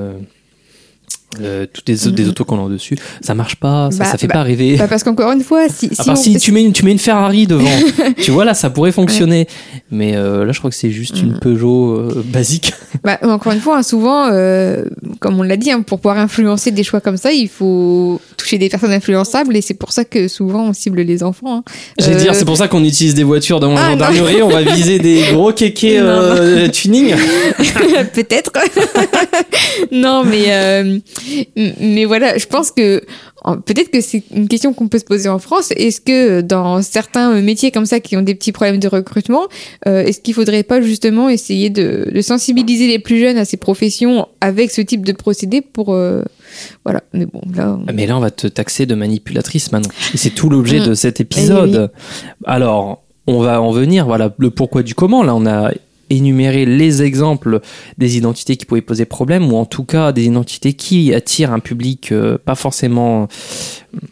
euh, euh, toutes des, des Mhm. autocollants dessus. Ça marche pas, ça, Bah, ça fait bah, pas rêver. Bah, parce qu'encore une fois, si, à si part on- si tu mets, une, tu mets une Ferrari devant, tu vois là, ça pourrait fonctionner. Mais euh, là, je crois que c'est juste une Mhm. Peugeot euh, basique. Bah, encore une fois, hein, souvent, euh, comme on l'a dit, hein, pour pouvoir influencer des choix comme ça, il faut toucher des personnes influençables et c'est pour ça que souvent on cible les enfants. hein. J'allais Euh, dire, c'est pour ça qu'on utilise des voitures dans Ah, gendarmerie, on va viser des gros kékés euh, tuning. Peut-être. non, mais euh, mais voilà, je pense que peut-être que c'est une question qu'on peut se poser en France. Est-ce que dans certains métiers comme ça qui ont des petits problèmes de recrutement, euh, est-ce qu'il faudrait pas justement essayer de, de sensibiliser les plus jeunes à ces professions avec ce type de procédé pour euh, voilà. Mais bon, là. on- Mais là, on va te taxer de manipulatrice maintenant. Et c'est tout l'objet Mm. de cet épisode. Alors, on va en venir, voilà, le pourquoi du comment. Là, on a énuméré les exemples des identités qui pouvaient poser problème, ou en tout cas des identités qui attirent un public euh, pas forcément,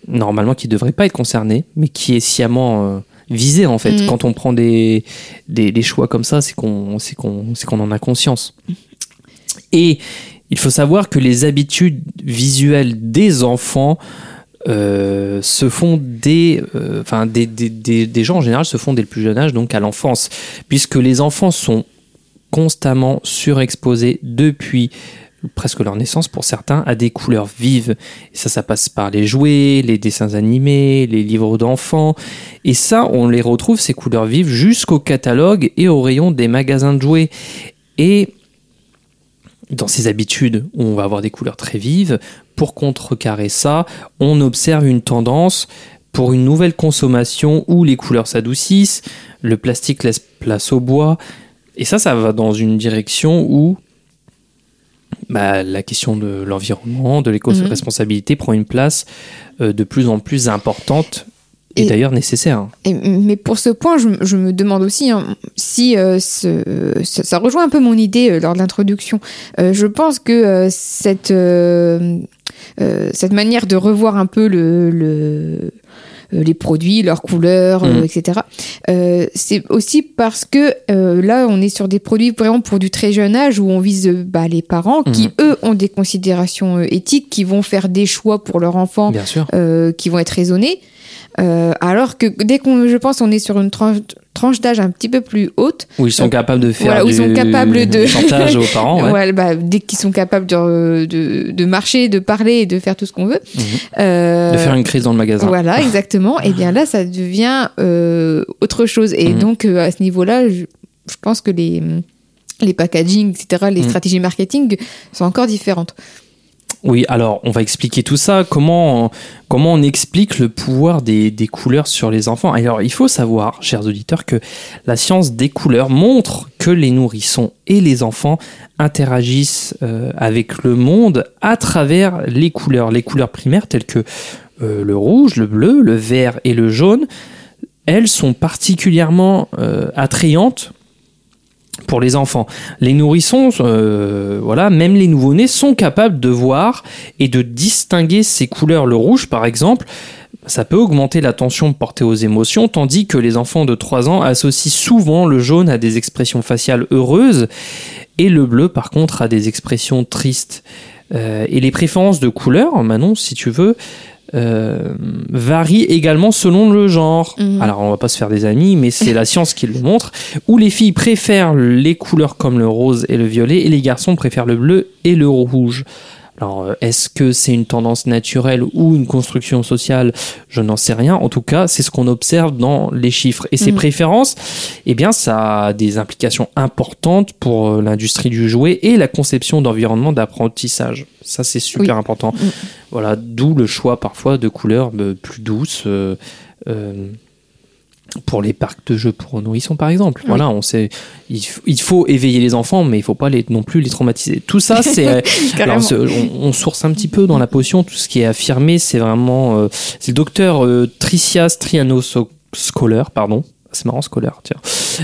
normalement, qui devrait pas être concerné, mais qui est sciemment euh, visé, en fait. Mm. Quand on prend des, des, des choix comme ça, c'est qu'on c'est qu'on c'est qu'on en a conscience. Et il faut savoir que les habitudes visuelles des enfants euh, se font dès, euh, enfin des, des, des, gens en général se font dès le plus jeune âge, donc à l'enfance, puisque les enfants sont constamment surexposés depuis presque leur naissance pour certains à des couleurs vives. Ça, ça passe par les jouets, les dessins animés, les livres d'enfants. Et ça, on les retrouve, ces couleurs vives, jusqu'au catalogue et au rayon des magasins de jouets. Et dans ces habitudes où on va avoir des couleurs très vives, pour contrecarrer ça, on observe une tendance pour une nouvelle consommation où les couleurs s'adoucissent, le plastique laisse place au bois, et ça, ça va dans une direction où bah, la question de l'environnement, de l'éco-responsabilité prend une place euh, de plus en plus importante et, Et- d'ailleurs nécessaire. Et- mais pour ce point, je, je me demande aussi hein, si euh, ce- ça, ça rejoint un peu mon idée euh, lors de l'introduction. Euh, je pense que cette, cette manière de revoir un peu le, le- les produits, leurs couleurs, Mhm. etc. euh, c'est aussi parce que euh, là, on est sur des produits vraiment pour du très jeune âge où on vise bah, les parents qui, Mhm. eux, ont des considérations euh, éthiques, qui vont faire des choix pour leur enfant qui vont être raisonnés. Euh, alors que dès qu'on, je pense, on est sur une tranche, tranche d'âge un petit peu plus haute, Où ils sont Euh, capables de faire voilà, où du ils sont capables de- chantage aux parents. ouais. ouais, bah, dès qu'ils sont capables de, de, de marcher, de parler et de faire tout ce qu'on veut. Mhm. euh, De faire une crise dans le magasin. Voilà, exactement. Et bien là, ça devient euh, autre chose. Et Mhm. donc, à ce niveau-là, je, je pense que les, les packaging, etc., les Mhm. stratégies marketing sont encore différentes. Oui, alors on va expliquer tout ça. Comment, comment on explique le pouvoir des, couleurs sur les enfants? Alors il faut savoir, chers auditeurs, que la science des couleurs montre que les nourrissons et les enfants interagissent euh, avec le monde à travers les couleurs. Les couleurs primaires telles que euh, le rouge, le bleu, le vert et le jaune, elles sont particulièrement euh, attrayantes pour les enfants. Les nourrissons, euh, voilà, même les nouveau-nés sont capables de voir et de distinguer ces couleurs. Le rouge, par exemple, ça peut augmenter l'attention portée aux émotions, tandis que les enfants de 3 ans associent souvent le jaune à des expressions faciales heureuses et le bleu, par contre, à des expressions tristes. Euh, et les préférences de couleurs, Manon, si tu veux, euh, varient également selon le genre. Mhm. Alors, on va pas se faire des amis, mais c'est la science qui le montre, où les filles préfèrent les couleurs comme le rose et le violet, et les garçons préfèrent le bleu et le rouge. Alors, euh, est-ce que c'est une tendance naturelle ou une construction sociale? Je n'en sais rien. En tout cas, c'est ce qu'on observe dans les chiffres. Et ces Mhm. préférences, eh bien, ça a des implications importantes pour euh, l'industrie du jouet et la conception d'environnement d'apprentissage. Ça, c'est super Oui. important. Mhm. Voilà, d'où le choix parfois de couleurs plus douces, euh, euh, pour les parcs de jeux pour nourrissons par exemple. Oui. Voilà, on sait, il, faut éveiller les enfants, mais il faut pas les, non plus les traumatiser. Tout ça, c'est euh, on, on source un petit peu dans la potion, tout ce qui est affirmé, c'est vraiment. euh, c'est le docteur euh, Tricias Trianos Scholar, pardon. C'est marrant, Scholar, tiens.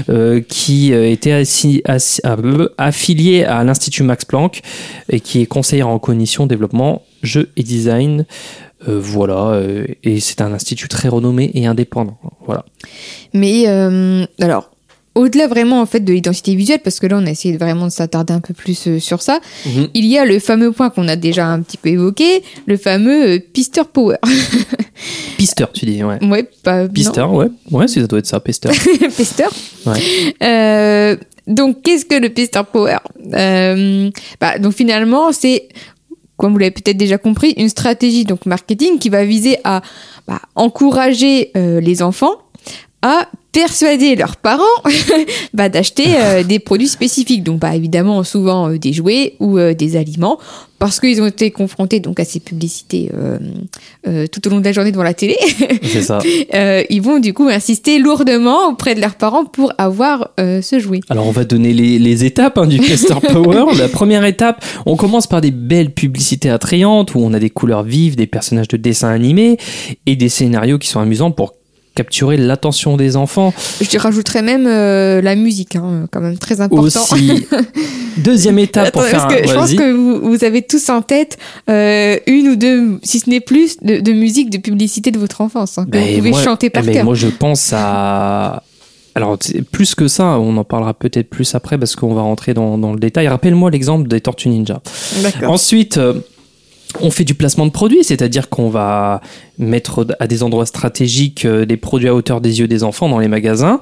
Euh, qui était assi- assi- ah, affilié à l'Institut Max Planck et qui est conseiller en cognition, développement, jeu et design. Euh, voilà, euh, et c'est un institut très renommé et indépendant. Voilà. Mais euh, alors, au-delà vraiment en fait de l'identité visuelle, parce que là on a essayé vraiment de s'attarder un peu plus sur ça, Mhm. il y a le fameux point qu'on a déjà un petit peu évoqué, le fameux Pister Power. Pister, tu dis, ouais. ouais, pas Pister, ouais. Ouais, ça doit être ça, Pister. non, Pister. Ouais. Donc qu'est-ce que le Pister Power? Bah, Donc finalement c'est comme vous l'avez peut-être déjà compris, une stratégie donc marketing qui va viser à bah, encourager euh, les enfants à persuader leurs parents bah, d'acheter euh, des produits spécifiques. Donc, bah, évidemment, souvent euh, des jouets ou des aliments, parce qu'ils ont été confrontés donc à ces publicités euh, euh, tout au long de la journée devant la télé. C'est ça. Euh, ils vont du coup insister lourdement auprès de leurs parents pour avoir ce jouet. Alors on va donner les, les étapes hein, du Caster Power. La première étape, on commence par des belles publicités attrayantes où on a des couleurs vives, des personnages de dessins animés et des scénarios qui sont amusants pour capturer l'attention des enfants Je rajouterais même euh, la musique, hein, quand même très important. aussi. Deuxième étape pour faire parce que un- je pense que vous, vous avez tous en tête euh, une ou deux, si ce n'est plus, de, de musique de publicité de votre enfance, hein, que Ben, vous pouvez moi- chanter par cœur. Moi je pense à... Alors plus que ça, on en parlera peut-être plus après parce qu'on va rentrer dans, dans le détail. Rappelle-moi l'exemple des Tortues Ninja. Ensuite, euh, on fait du placement de produits, c'est-à-dire qu'on va mettre à des endroits stratégiques euh, des produits à hauteur des yeux des enfants dans les magasins,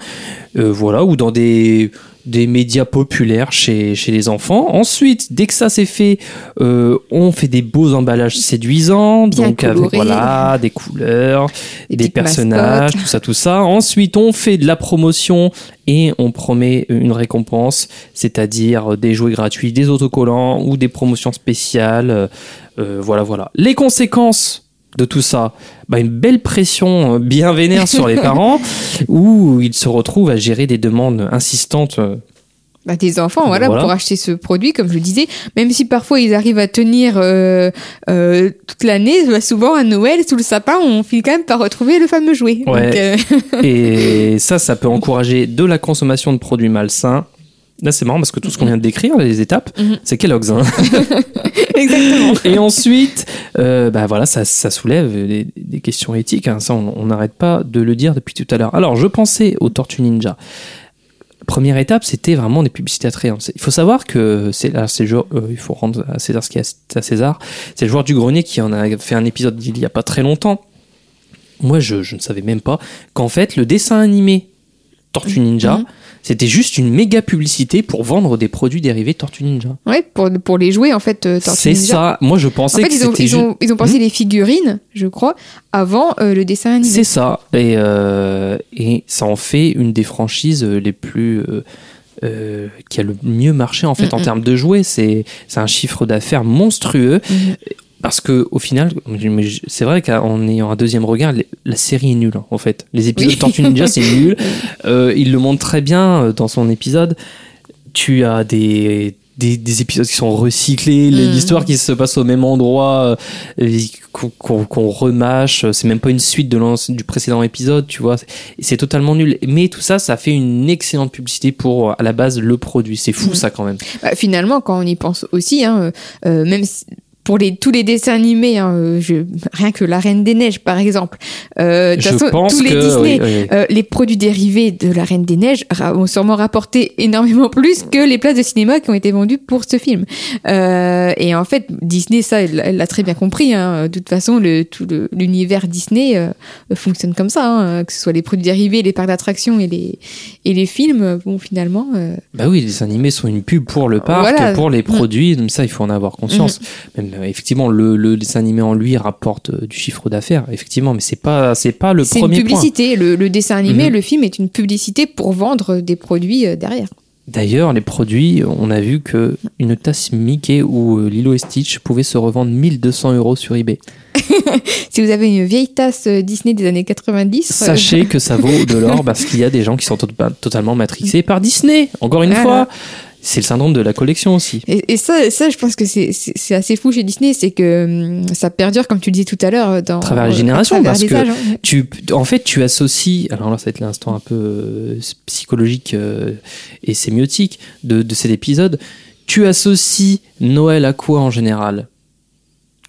euh, voilà, ou dans des, des médias populaires chez, chez les enfants. Ensuite, dès que ça c'est fait, euh, on fait des beaux emballages séduisants, Bien donc avec voilà, des couleurs, Des des personnages, mascottes. tout ça, tout ça. Ensuite, on fait de la promotion et on promet une récompense, c'est-à-dire des jouets gratuits, des autocollants ou des promotions spéciales. Euh, voilà, voilà. Les conséquences de tout ça, bah, une belle pression euh, bien vénère sur les parents où ils se retrouvent à gérer des demandes insistantes. euh, Bah, des enfants, voilà, Voilà. pour acheter ce produit, comme je le disais, même si parfois ils arrivent à tenir euh, euh, toute l'année, bah, souvent à Noël, sous le sapin, on finit quand même par retrouver le fameux jouet. Ouais. Donc, euh, Et ça, ça peut encourager de la consommation de produits malsains. Là, c'est marrant parce que tout ce qu'on vient de décrire, les étapes, Mhm. c'est Kellogg's. hein. exactement. Et ensuite, euh, bah voilà, ça, ça soulève des, des questions éthiques. hein. Ça, on n'arrête pas de le dire depuis tout à l'heure. Alors, je pensais aux Tortues Ninja. Première étape, c'était vraiment des publicités attrayantes. Il faut savoir que c'est là, c'est le joueur- euh, il faut rendre à César ce qui est à César. C'est le joueur du grenier qui en a fait un épisode il y a pas très longtemps. Moi, je, je ne savais même pas qu'en fait, le dessin animé Tortue Ninja, Mhm. C'était juste une méga publicité pour vendre des produits dérivés de Tortue Ninja. Ouais, pour, pour les jouer, en fait, euh, Tortue C'est Ninja. ça. Moi, je En pensais fait, que ils ont, c'était ils, ont, ils ont pensé les figurines, je crois, avant euh, le dessin animé. C'est ça. Et, euh, et ça en fait une des franchises les plus. euh, qui a le mieux marché en fait en Mhm. termes de jouets. C'est c'est un chiffre d'affaires monstrueux. Parce que au final, c'est vrai qu'en ayant un deuxième regard, la série est nulle en fait. Les épisodes Oui. de Tortue Ninja, c'est nul. Euh, il le montre très bien euh, dans son épisode. Tu as des, des, des épisodes qui sont recyclés, Mhm. l'histoire qui se passe au même endroit, euh, qu'on qu'on remâche. C'est même pas une suite de du précédent épisode, tu vois. C'est- totalement nul. Mais tout ça, ça fait une excellente publicité pour à la base le produit. C'est fou Mhm. ça quand même. Bah, finalement, quand on y pense aussi, hein, euh, même si- pour les, tous les dessins animés, hein, euh, je, rien que La Reine des Neiges, par exemple, euh, de Je façon, pense tous les que Disney, oui, euh, les produits dérivés de La Reine des Neiges ont sûrement rapporté énormément plus que les places de cinéma qui ont été vendues pour ce film. Euh, et en fait, Disney, ça, elle l'a très bien compris. Hein. De toute façon, le, tout l'univers Disney fonctionne comme ça, hein, que ce soit les produits dérivés, les parcs d'attractions et les, et les films. Bon, finalement, Bah oui, les animés sont une pub pour le parc, Voilà. pour les Mm. produits, donc ça il faut en avoir conscience. Même euh, effectivement, le, le dessin animé en lui rapporte euh, du chiffre d'affaires, effectivement, mais c'est pas c'est pas le c'est une premier publicité. Le, le dessin animé, Mhm. le film est une publicité pour vendre des produits euh, derrière. D'ailleurs, les produits, on a vu que une tasse Mickey ou euh, Lilo et Stitch pouvaient se revendre 1200 euros sur eBay. Si vous avez une vieille tasse Disney des années 90, euh, Sachez que ça vaut de l'or parce qu'il y a des gens qui sont to- totalement matrixés par Disney. Encore une Voilà. fois, c'est le syndrome de la collection aussi. Et, et ça, ça, je pense que c'est- assez fou chez Disney, c'est que hum, ça perdure, comme tu le disais tout à l'heure, dans À travers les euh, générations, travers parce les que hein. Tu, en fait, tu associes. Alors là, ça va être l'instant un peu euh, psychologique euh, et sémiotique de, de cet épisode. Tu associes Noël à quoi en général?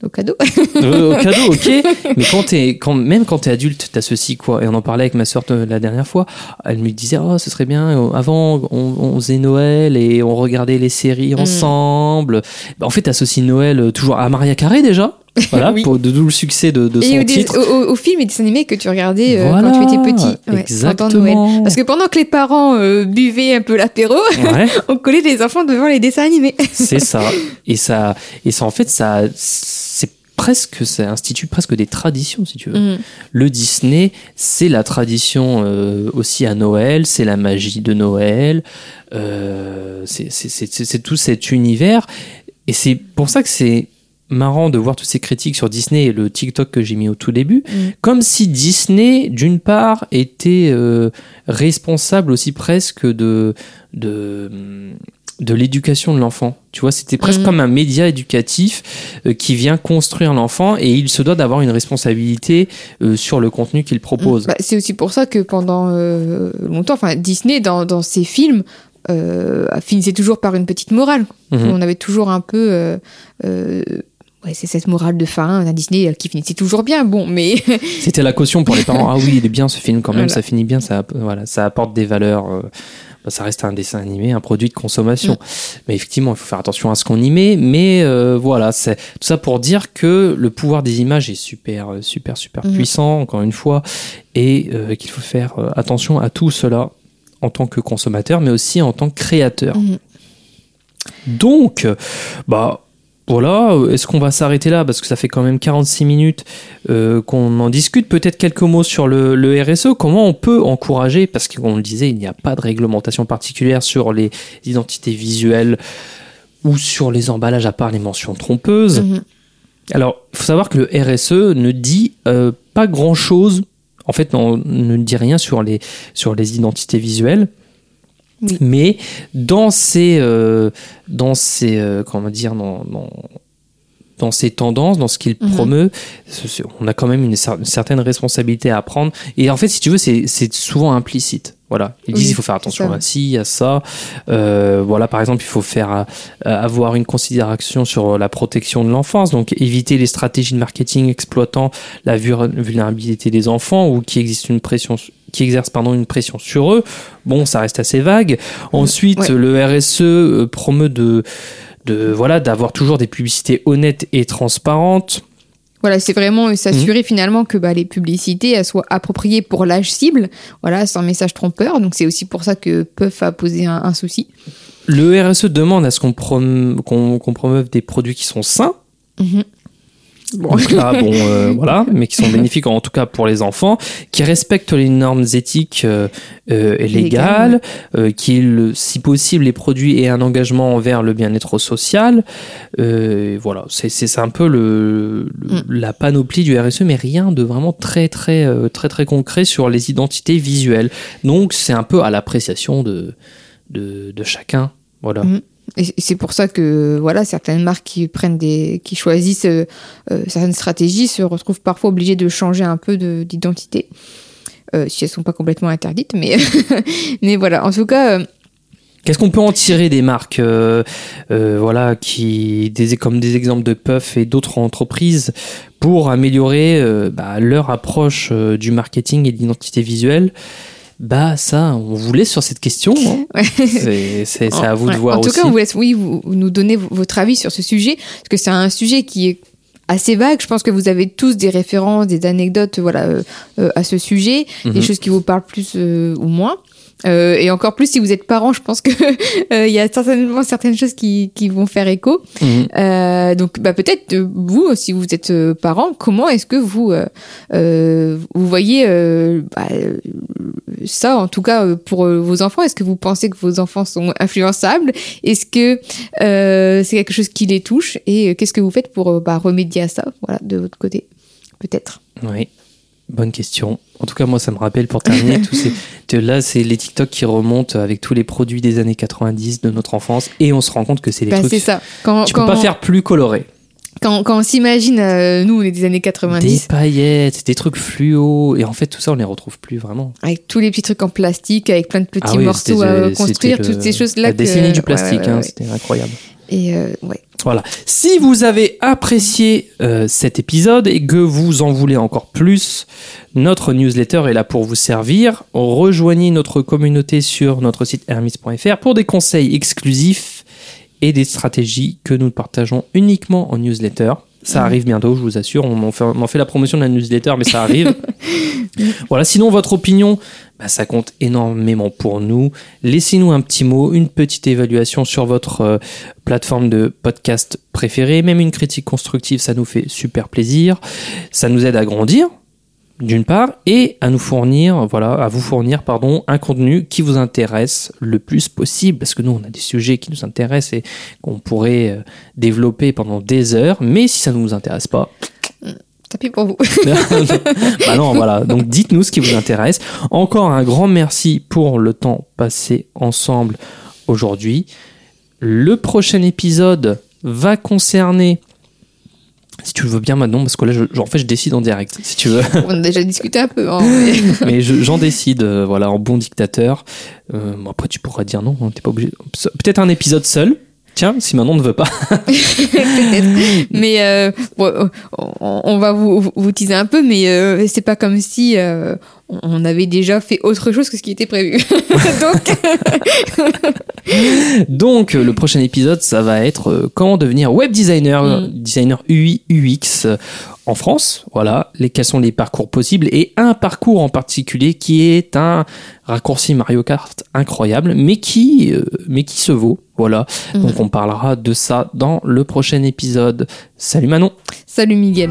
Au cadeau. Euh, Au cadeau, ok. Mais quand t'es, quand, même quand t'es adulte, t'associes quoi Et on en parlait avec ma soeur la dernière fois. Elle me disait, oh, ce serait bien. euh, Avant, on, on faisait Noël et on regardait les séries Mm. ensemble. Bah, en fait, t'associes Noël euh, toujours à Maria Carré déjà. Voilà, Oui. pour de d'où le succès de, de son au, titre. au, film et dessins animés que tu regardais euh, Voilà, quand tu étais petit. Ouais, exactement. pendant Noël. Parce que pendant que les parents euh, buvaient un peu l'apéro, Ouais. on collait les enfants devant les dessins animés. C'est ça. Et ça, et ça, en fait, ça, c'est presque, ça institue presque des traditions, si tu veux. Mhm. Le Disney, c'est la tradition euh, aussi à Noël, c'est la magie de Noël, c'est tout cet univers. Et c'est pour ça que c'est marrant de voir toutes ces critiques sur Disney et le TikTok que j'ai mis au tout début, Mhm. comme si Disney, d'une part, était euh, responsable aussi presque de, de, de l'éducation de l'enfant. Tu vois, c'était presque Mhm. comme un média éducatif euh, qui vient construire l'enfant et il se doit d'avoir une responsabilité euh, sur le contenu qu'il propose. Bah, c'est aussi pour ça que pendant longtemps, enfin Disney dans, dans ses films euh, finissait toujours par une petite morale. Mhm. On avait toujours un peu, euh, euh, ouais, c'est cette morale de fin d'un Disney qui finissait toujours bien. Bon, mais C'était la caution pour les parents. Ah oui, il est bien ce film quand même, Voilà. ça finit bien, ça, voilà, ça apporte des valeurs. euh, bah, ça reste un dessin animé, un produit de consommation. Mais effectivement, il faut faire attention à ce qu'on y met. Mais euh, voilà, c'est tout ça pour dire que le pouvoir des images est super, euh, super, super Mhm. puissant, encore une fois, et euh, qu'il faut faire attention à tout cela en tant que consommateur, mais aussi en tant que créateur. Mhm. Donc, bah voilà, est-ce qu'on va s'arrêter là? Parce que ça fait quand même 46 minutes euh, qu'on en discute. Peut-être quelques mots sur le, le RSE. Comment on peut encourager? Parce qu'on le disait, il n'y a pas de réglementation particulière sur les identités visuelles ou sur les emballages à part les mentions trompeuses. Mhm. Alors, il faut savoir que le RSE ne dit euh, pas grand-chose. En fait, non, ne dit rien sur les, sur les identités visuelles. Oui. Mais dans ces, euh, dans ces euh, comment dire, dans, dans, dans ces tendances, dans ce qu'il Mhm. promeut, on a quand même une, cer- une certaine responsabilité à prendre. Et en fait, si tu veux, c'est souvent implicite. Voilà, ils disent Oui, il faut faire attention à ci, à ça. Euh, voilà, par exemple, il faut faire euh, avoir une considération sur la protection de l'enfance, donc éviter les stratégies de marketing exploitant la vu- vulnérabilité des enfants ou qui existe une pression qui exerce pardon une pression sur eux. Bon, ça reste assez vague. Ensuite, Ouais. le RSE euh, promeut de de voilà d'avoir toujours des publicités honnêtes et transparentes. Voilà, c'est vraiment euh, Mhm. s'assurer finalement que bah, les publicités elles soient appropriées pour l'âge cible, voilà, sans message trompeur. Donc c'est aussi pour ça que peuvent a posé un, un souci. Le RSE demande à ce qu'on prom- promeuve des produits qui sont sains. Mhm. Bon. Là, bon, euh, voilà, mais qui sont bénéfiques en tout cas pour les enfants, qui respectent les normes éthiques euh, euh, et légales, euh, qui, si possible, les produits aient un engagement envers le bien-être social. Voilà, c'est c'est un peu le, le- Mm. la panoplie du RSE, mais rien de vraiment très très très très concret sur les identités visuelles. Donc c'est un peu à l'appréciation de, de de chacun. Voilà. Mm. Et c'est pour ça que voilà, certaines marques qui prennent des, qui choisissent euh, euh, certaines stratégies se retrouvent parfois obligées de changer un peu de- d'identité, euh, si elles sont pas complètement interdites. Mais mais voilà, en tout cas, Qu'est-ce qu'on peut en tirer des marques voilà, qui, des, comme des exemples de Puff et d'autres entreprises pour améliorer bah, leur approche du marketing et de l'identité visuelle? Bah ça, on vous laisse sur cette question. hein. ouais. C'est à vous Ouais. de voir En tout aussi. cas, on vous laisse, oui, vous, vous nous donner v- votre avis sur ce sujet, parce que c'est un sujet qui est assez vague. Je pense que vous avez tous des références, des anecdotes, voilà, euh, euh, à ce sujet, des Mhm. choses qui vous parlent plus euh, ou moins. Euh, et encore plus si vous êtes parent, je pense que euh, il y a certainement certaines choses qui, qui vont faire écho. Mhm. Euh, donc bah, peut-être euh, vous, si vous êtes euh, parent, comment est-ce que vous euh, euh, vous voyez euh, bah, euh, ça en tout cas euh, pour euh, vos enfants? Est-ce que vous pensez que vos enfants sont influençables? Est-ce que euh, c'est quelque chose qui les touche? Et euh, qu'est-ce que vous faites pour euh, bah, remédier à ça? Voilà, de votre côté, peut-être. Oui, bonne question. En tout cas, moi, ça me rappelle pour terminer tous ces. Là, c'est les TikTok qui remontent avec tous les produits des années 90 de notre enfance et on se rend compte que c'est des Bah, trucs. c'est ça. Quand, Tu quand, peux pas faire plus coloré. quand, quand on s'imagine, euh, nous, on est des années 90, Des paillettes, des trucs fluo et en fait tout ça on les retrouve plus vraiment. avec tous les petits trucs en plastique, avec plein de petits Ah oui, morceaux à c'était construire, le- toutes ces choses-là. La que- décennie du plastique, ouais, ouais, hein, c'était incroyable. Euh. Voilà. Si vous avez apprécié euh, cet épisode et que vous en voulez encore plus, notre newsletter est là pour vous servir. Rejoignez notre communauté sur notre site hermis.fr pour des conseils exclusifs et des stratégies que nous partageons uniquement en newsletter. Ça Mhm. arrive bientôt, je vous assure. On en fait, on en fait la promotion de la newsletter, mais ça arrive. voilà. Sinon, votre opinion, bah, ça compte énormément pour nous. Laissez-nous un petit mot, une petite évaluation sur votre euh, plateforme de podcast préférée, même une critique constructive, ça nous fait super plaisir. Ça nous aide à grandir, d'une part, et à nous fournir, voilà, à vous fournir, pardon, un contenu qui vous intéresse le plus possible, parce que nous, on a des sujets qui nous intéressent et qu'on pourrait euh, développer pendant des heures, mais si ça ne nous intéresse pas, Tant pis pour vous. bah non, voilà. Donc dites-nous ce qui vous intéresse. Encore un grand merci pour le temps passé ensemble aujourd'hui. Le prochain épisode va concerner. Si tu le veux bien maintenant, parce que là, je, en fait, je décide en direct, si tu veux. on a déjà discuté un peu. hein, mais- Mais je- j'en décide, euh, voilà, en bon dictateur. Euh, bon, après, tu pourras dire non, hein, t'es pas obligé. Peut-être un épisode seul. Tiens, si Manon ne veut pas. Mais euh, bon, on, va vous, vous teaser un peu, mais c'est pas comme si on avait déjà fait autre chose que ce qui était prévu. Donc, Donc, euh, le prochain épisode, ça va être euh, comment devenir web designer, Mm. designer UI, UX euh, en France. Voilà, les, quels sont les parcours possibles et un parcours en particulier qui est un raccourci Mario Kart incroyable, mais qui, euh, mais qui se vaut. Voilà, Mm. donc on parlera de ça dans le prochain épisode. Salut Manon. salut Miguel.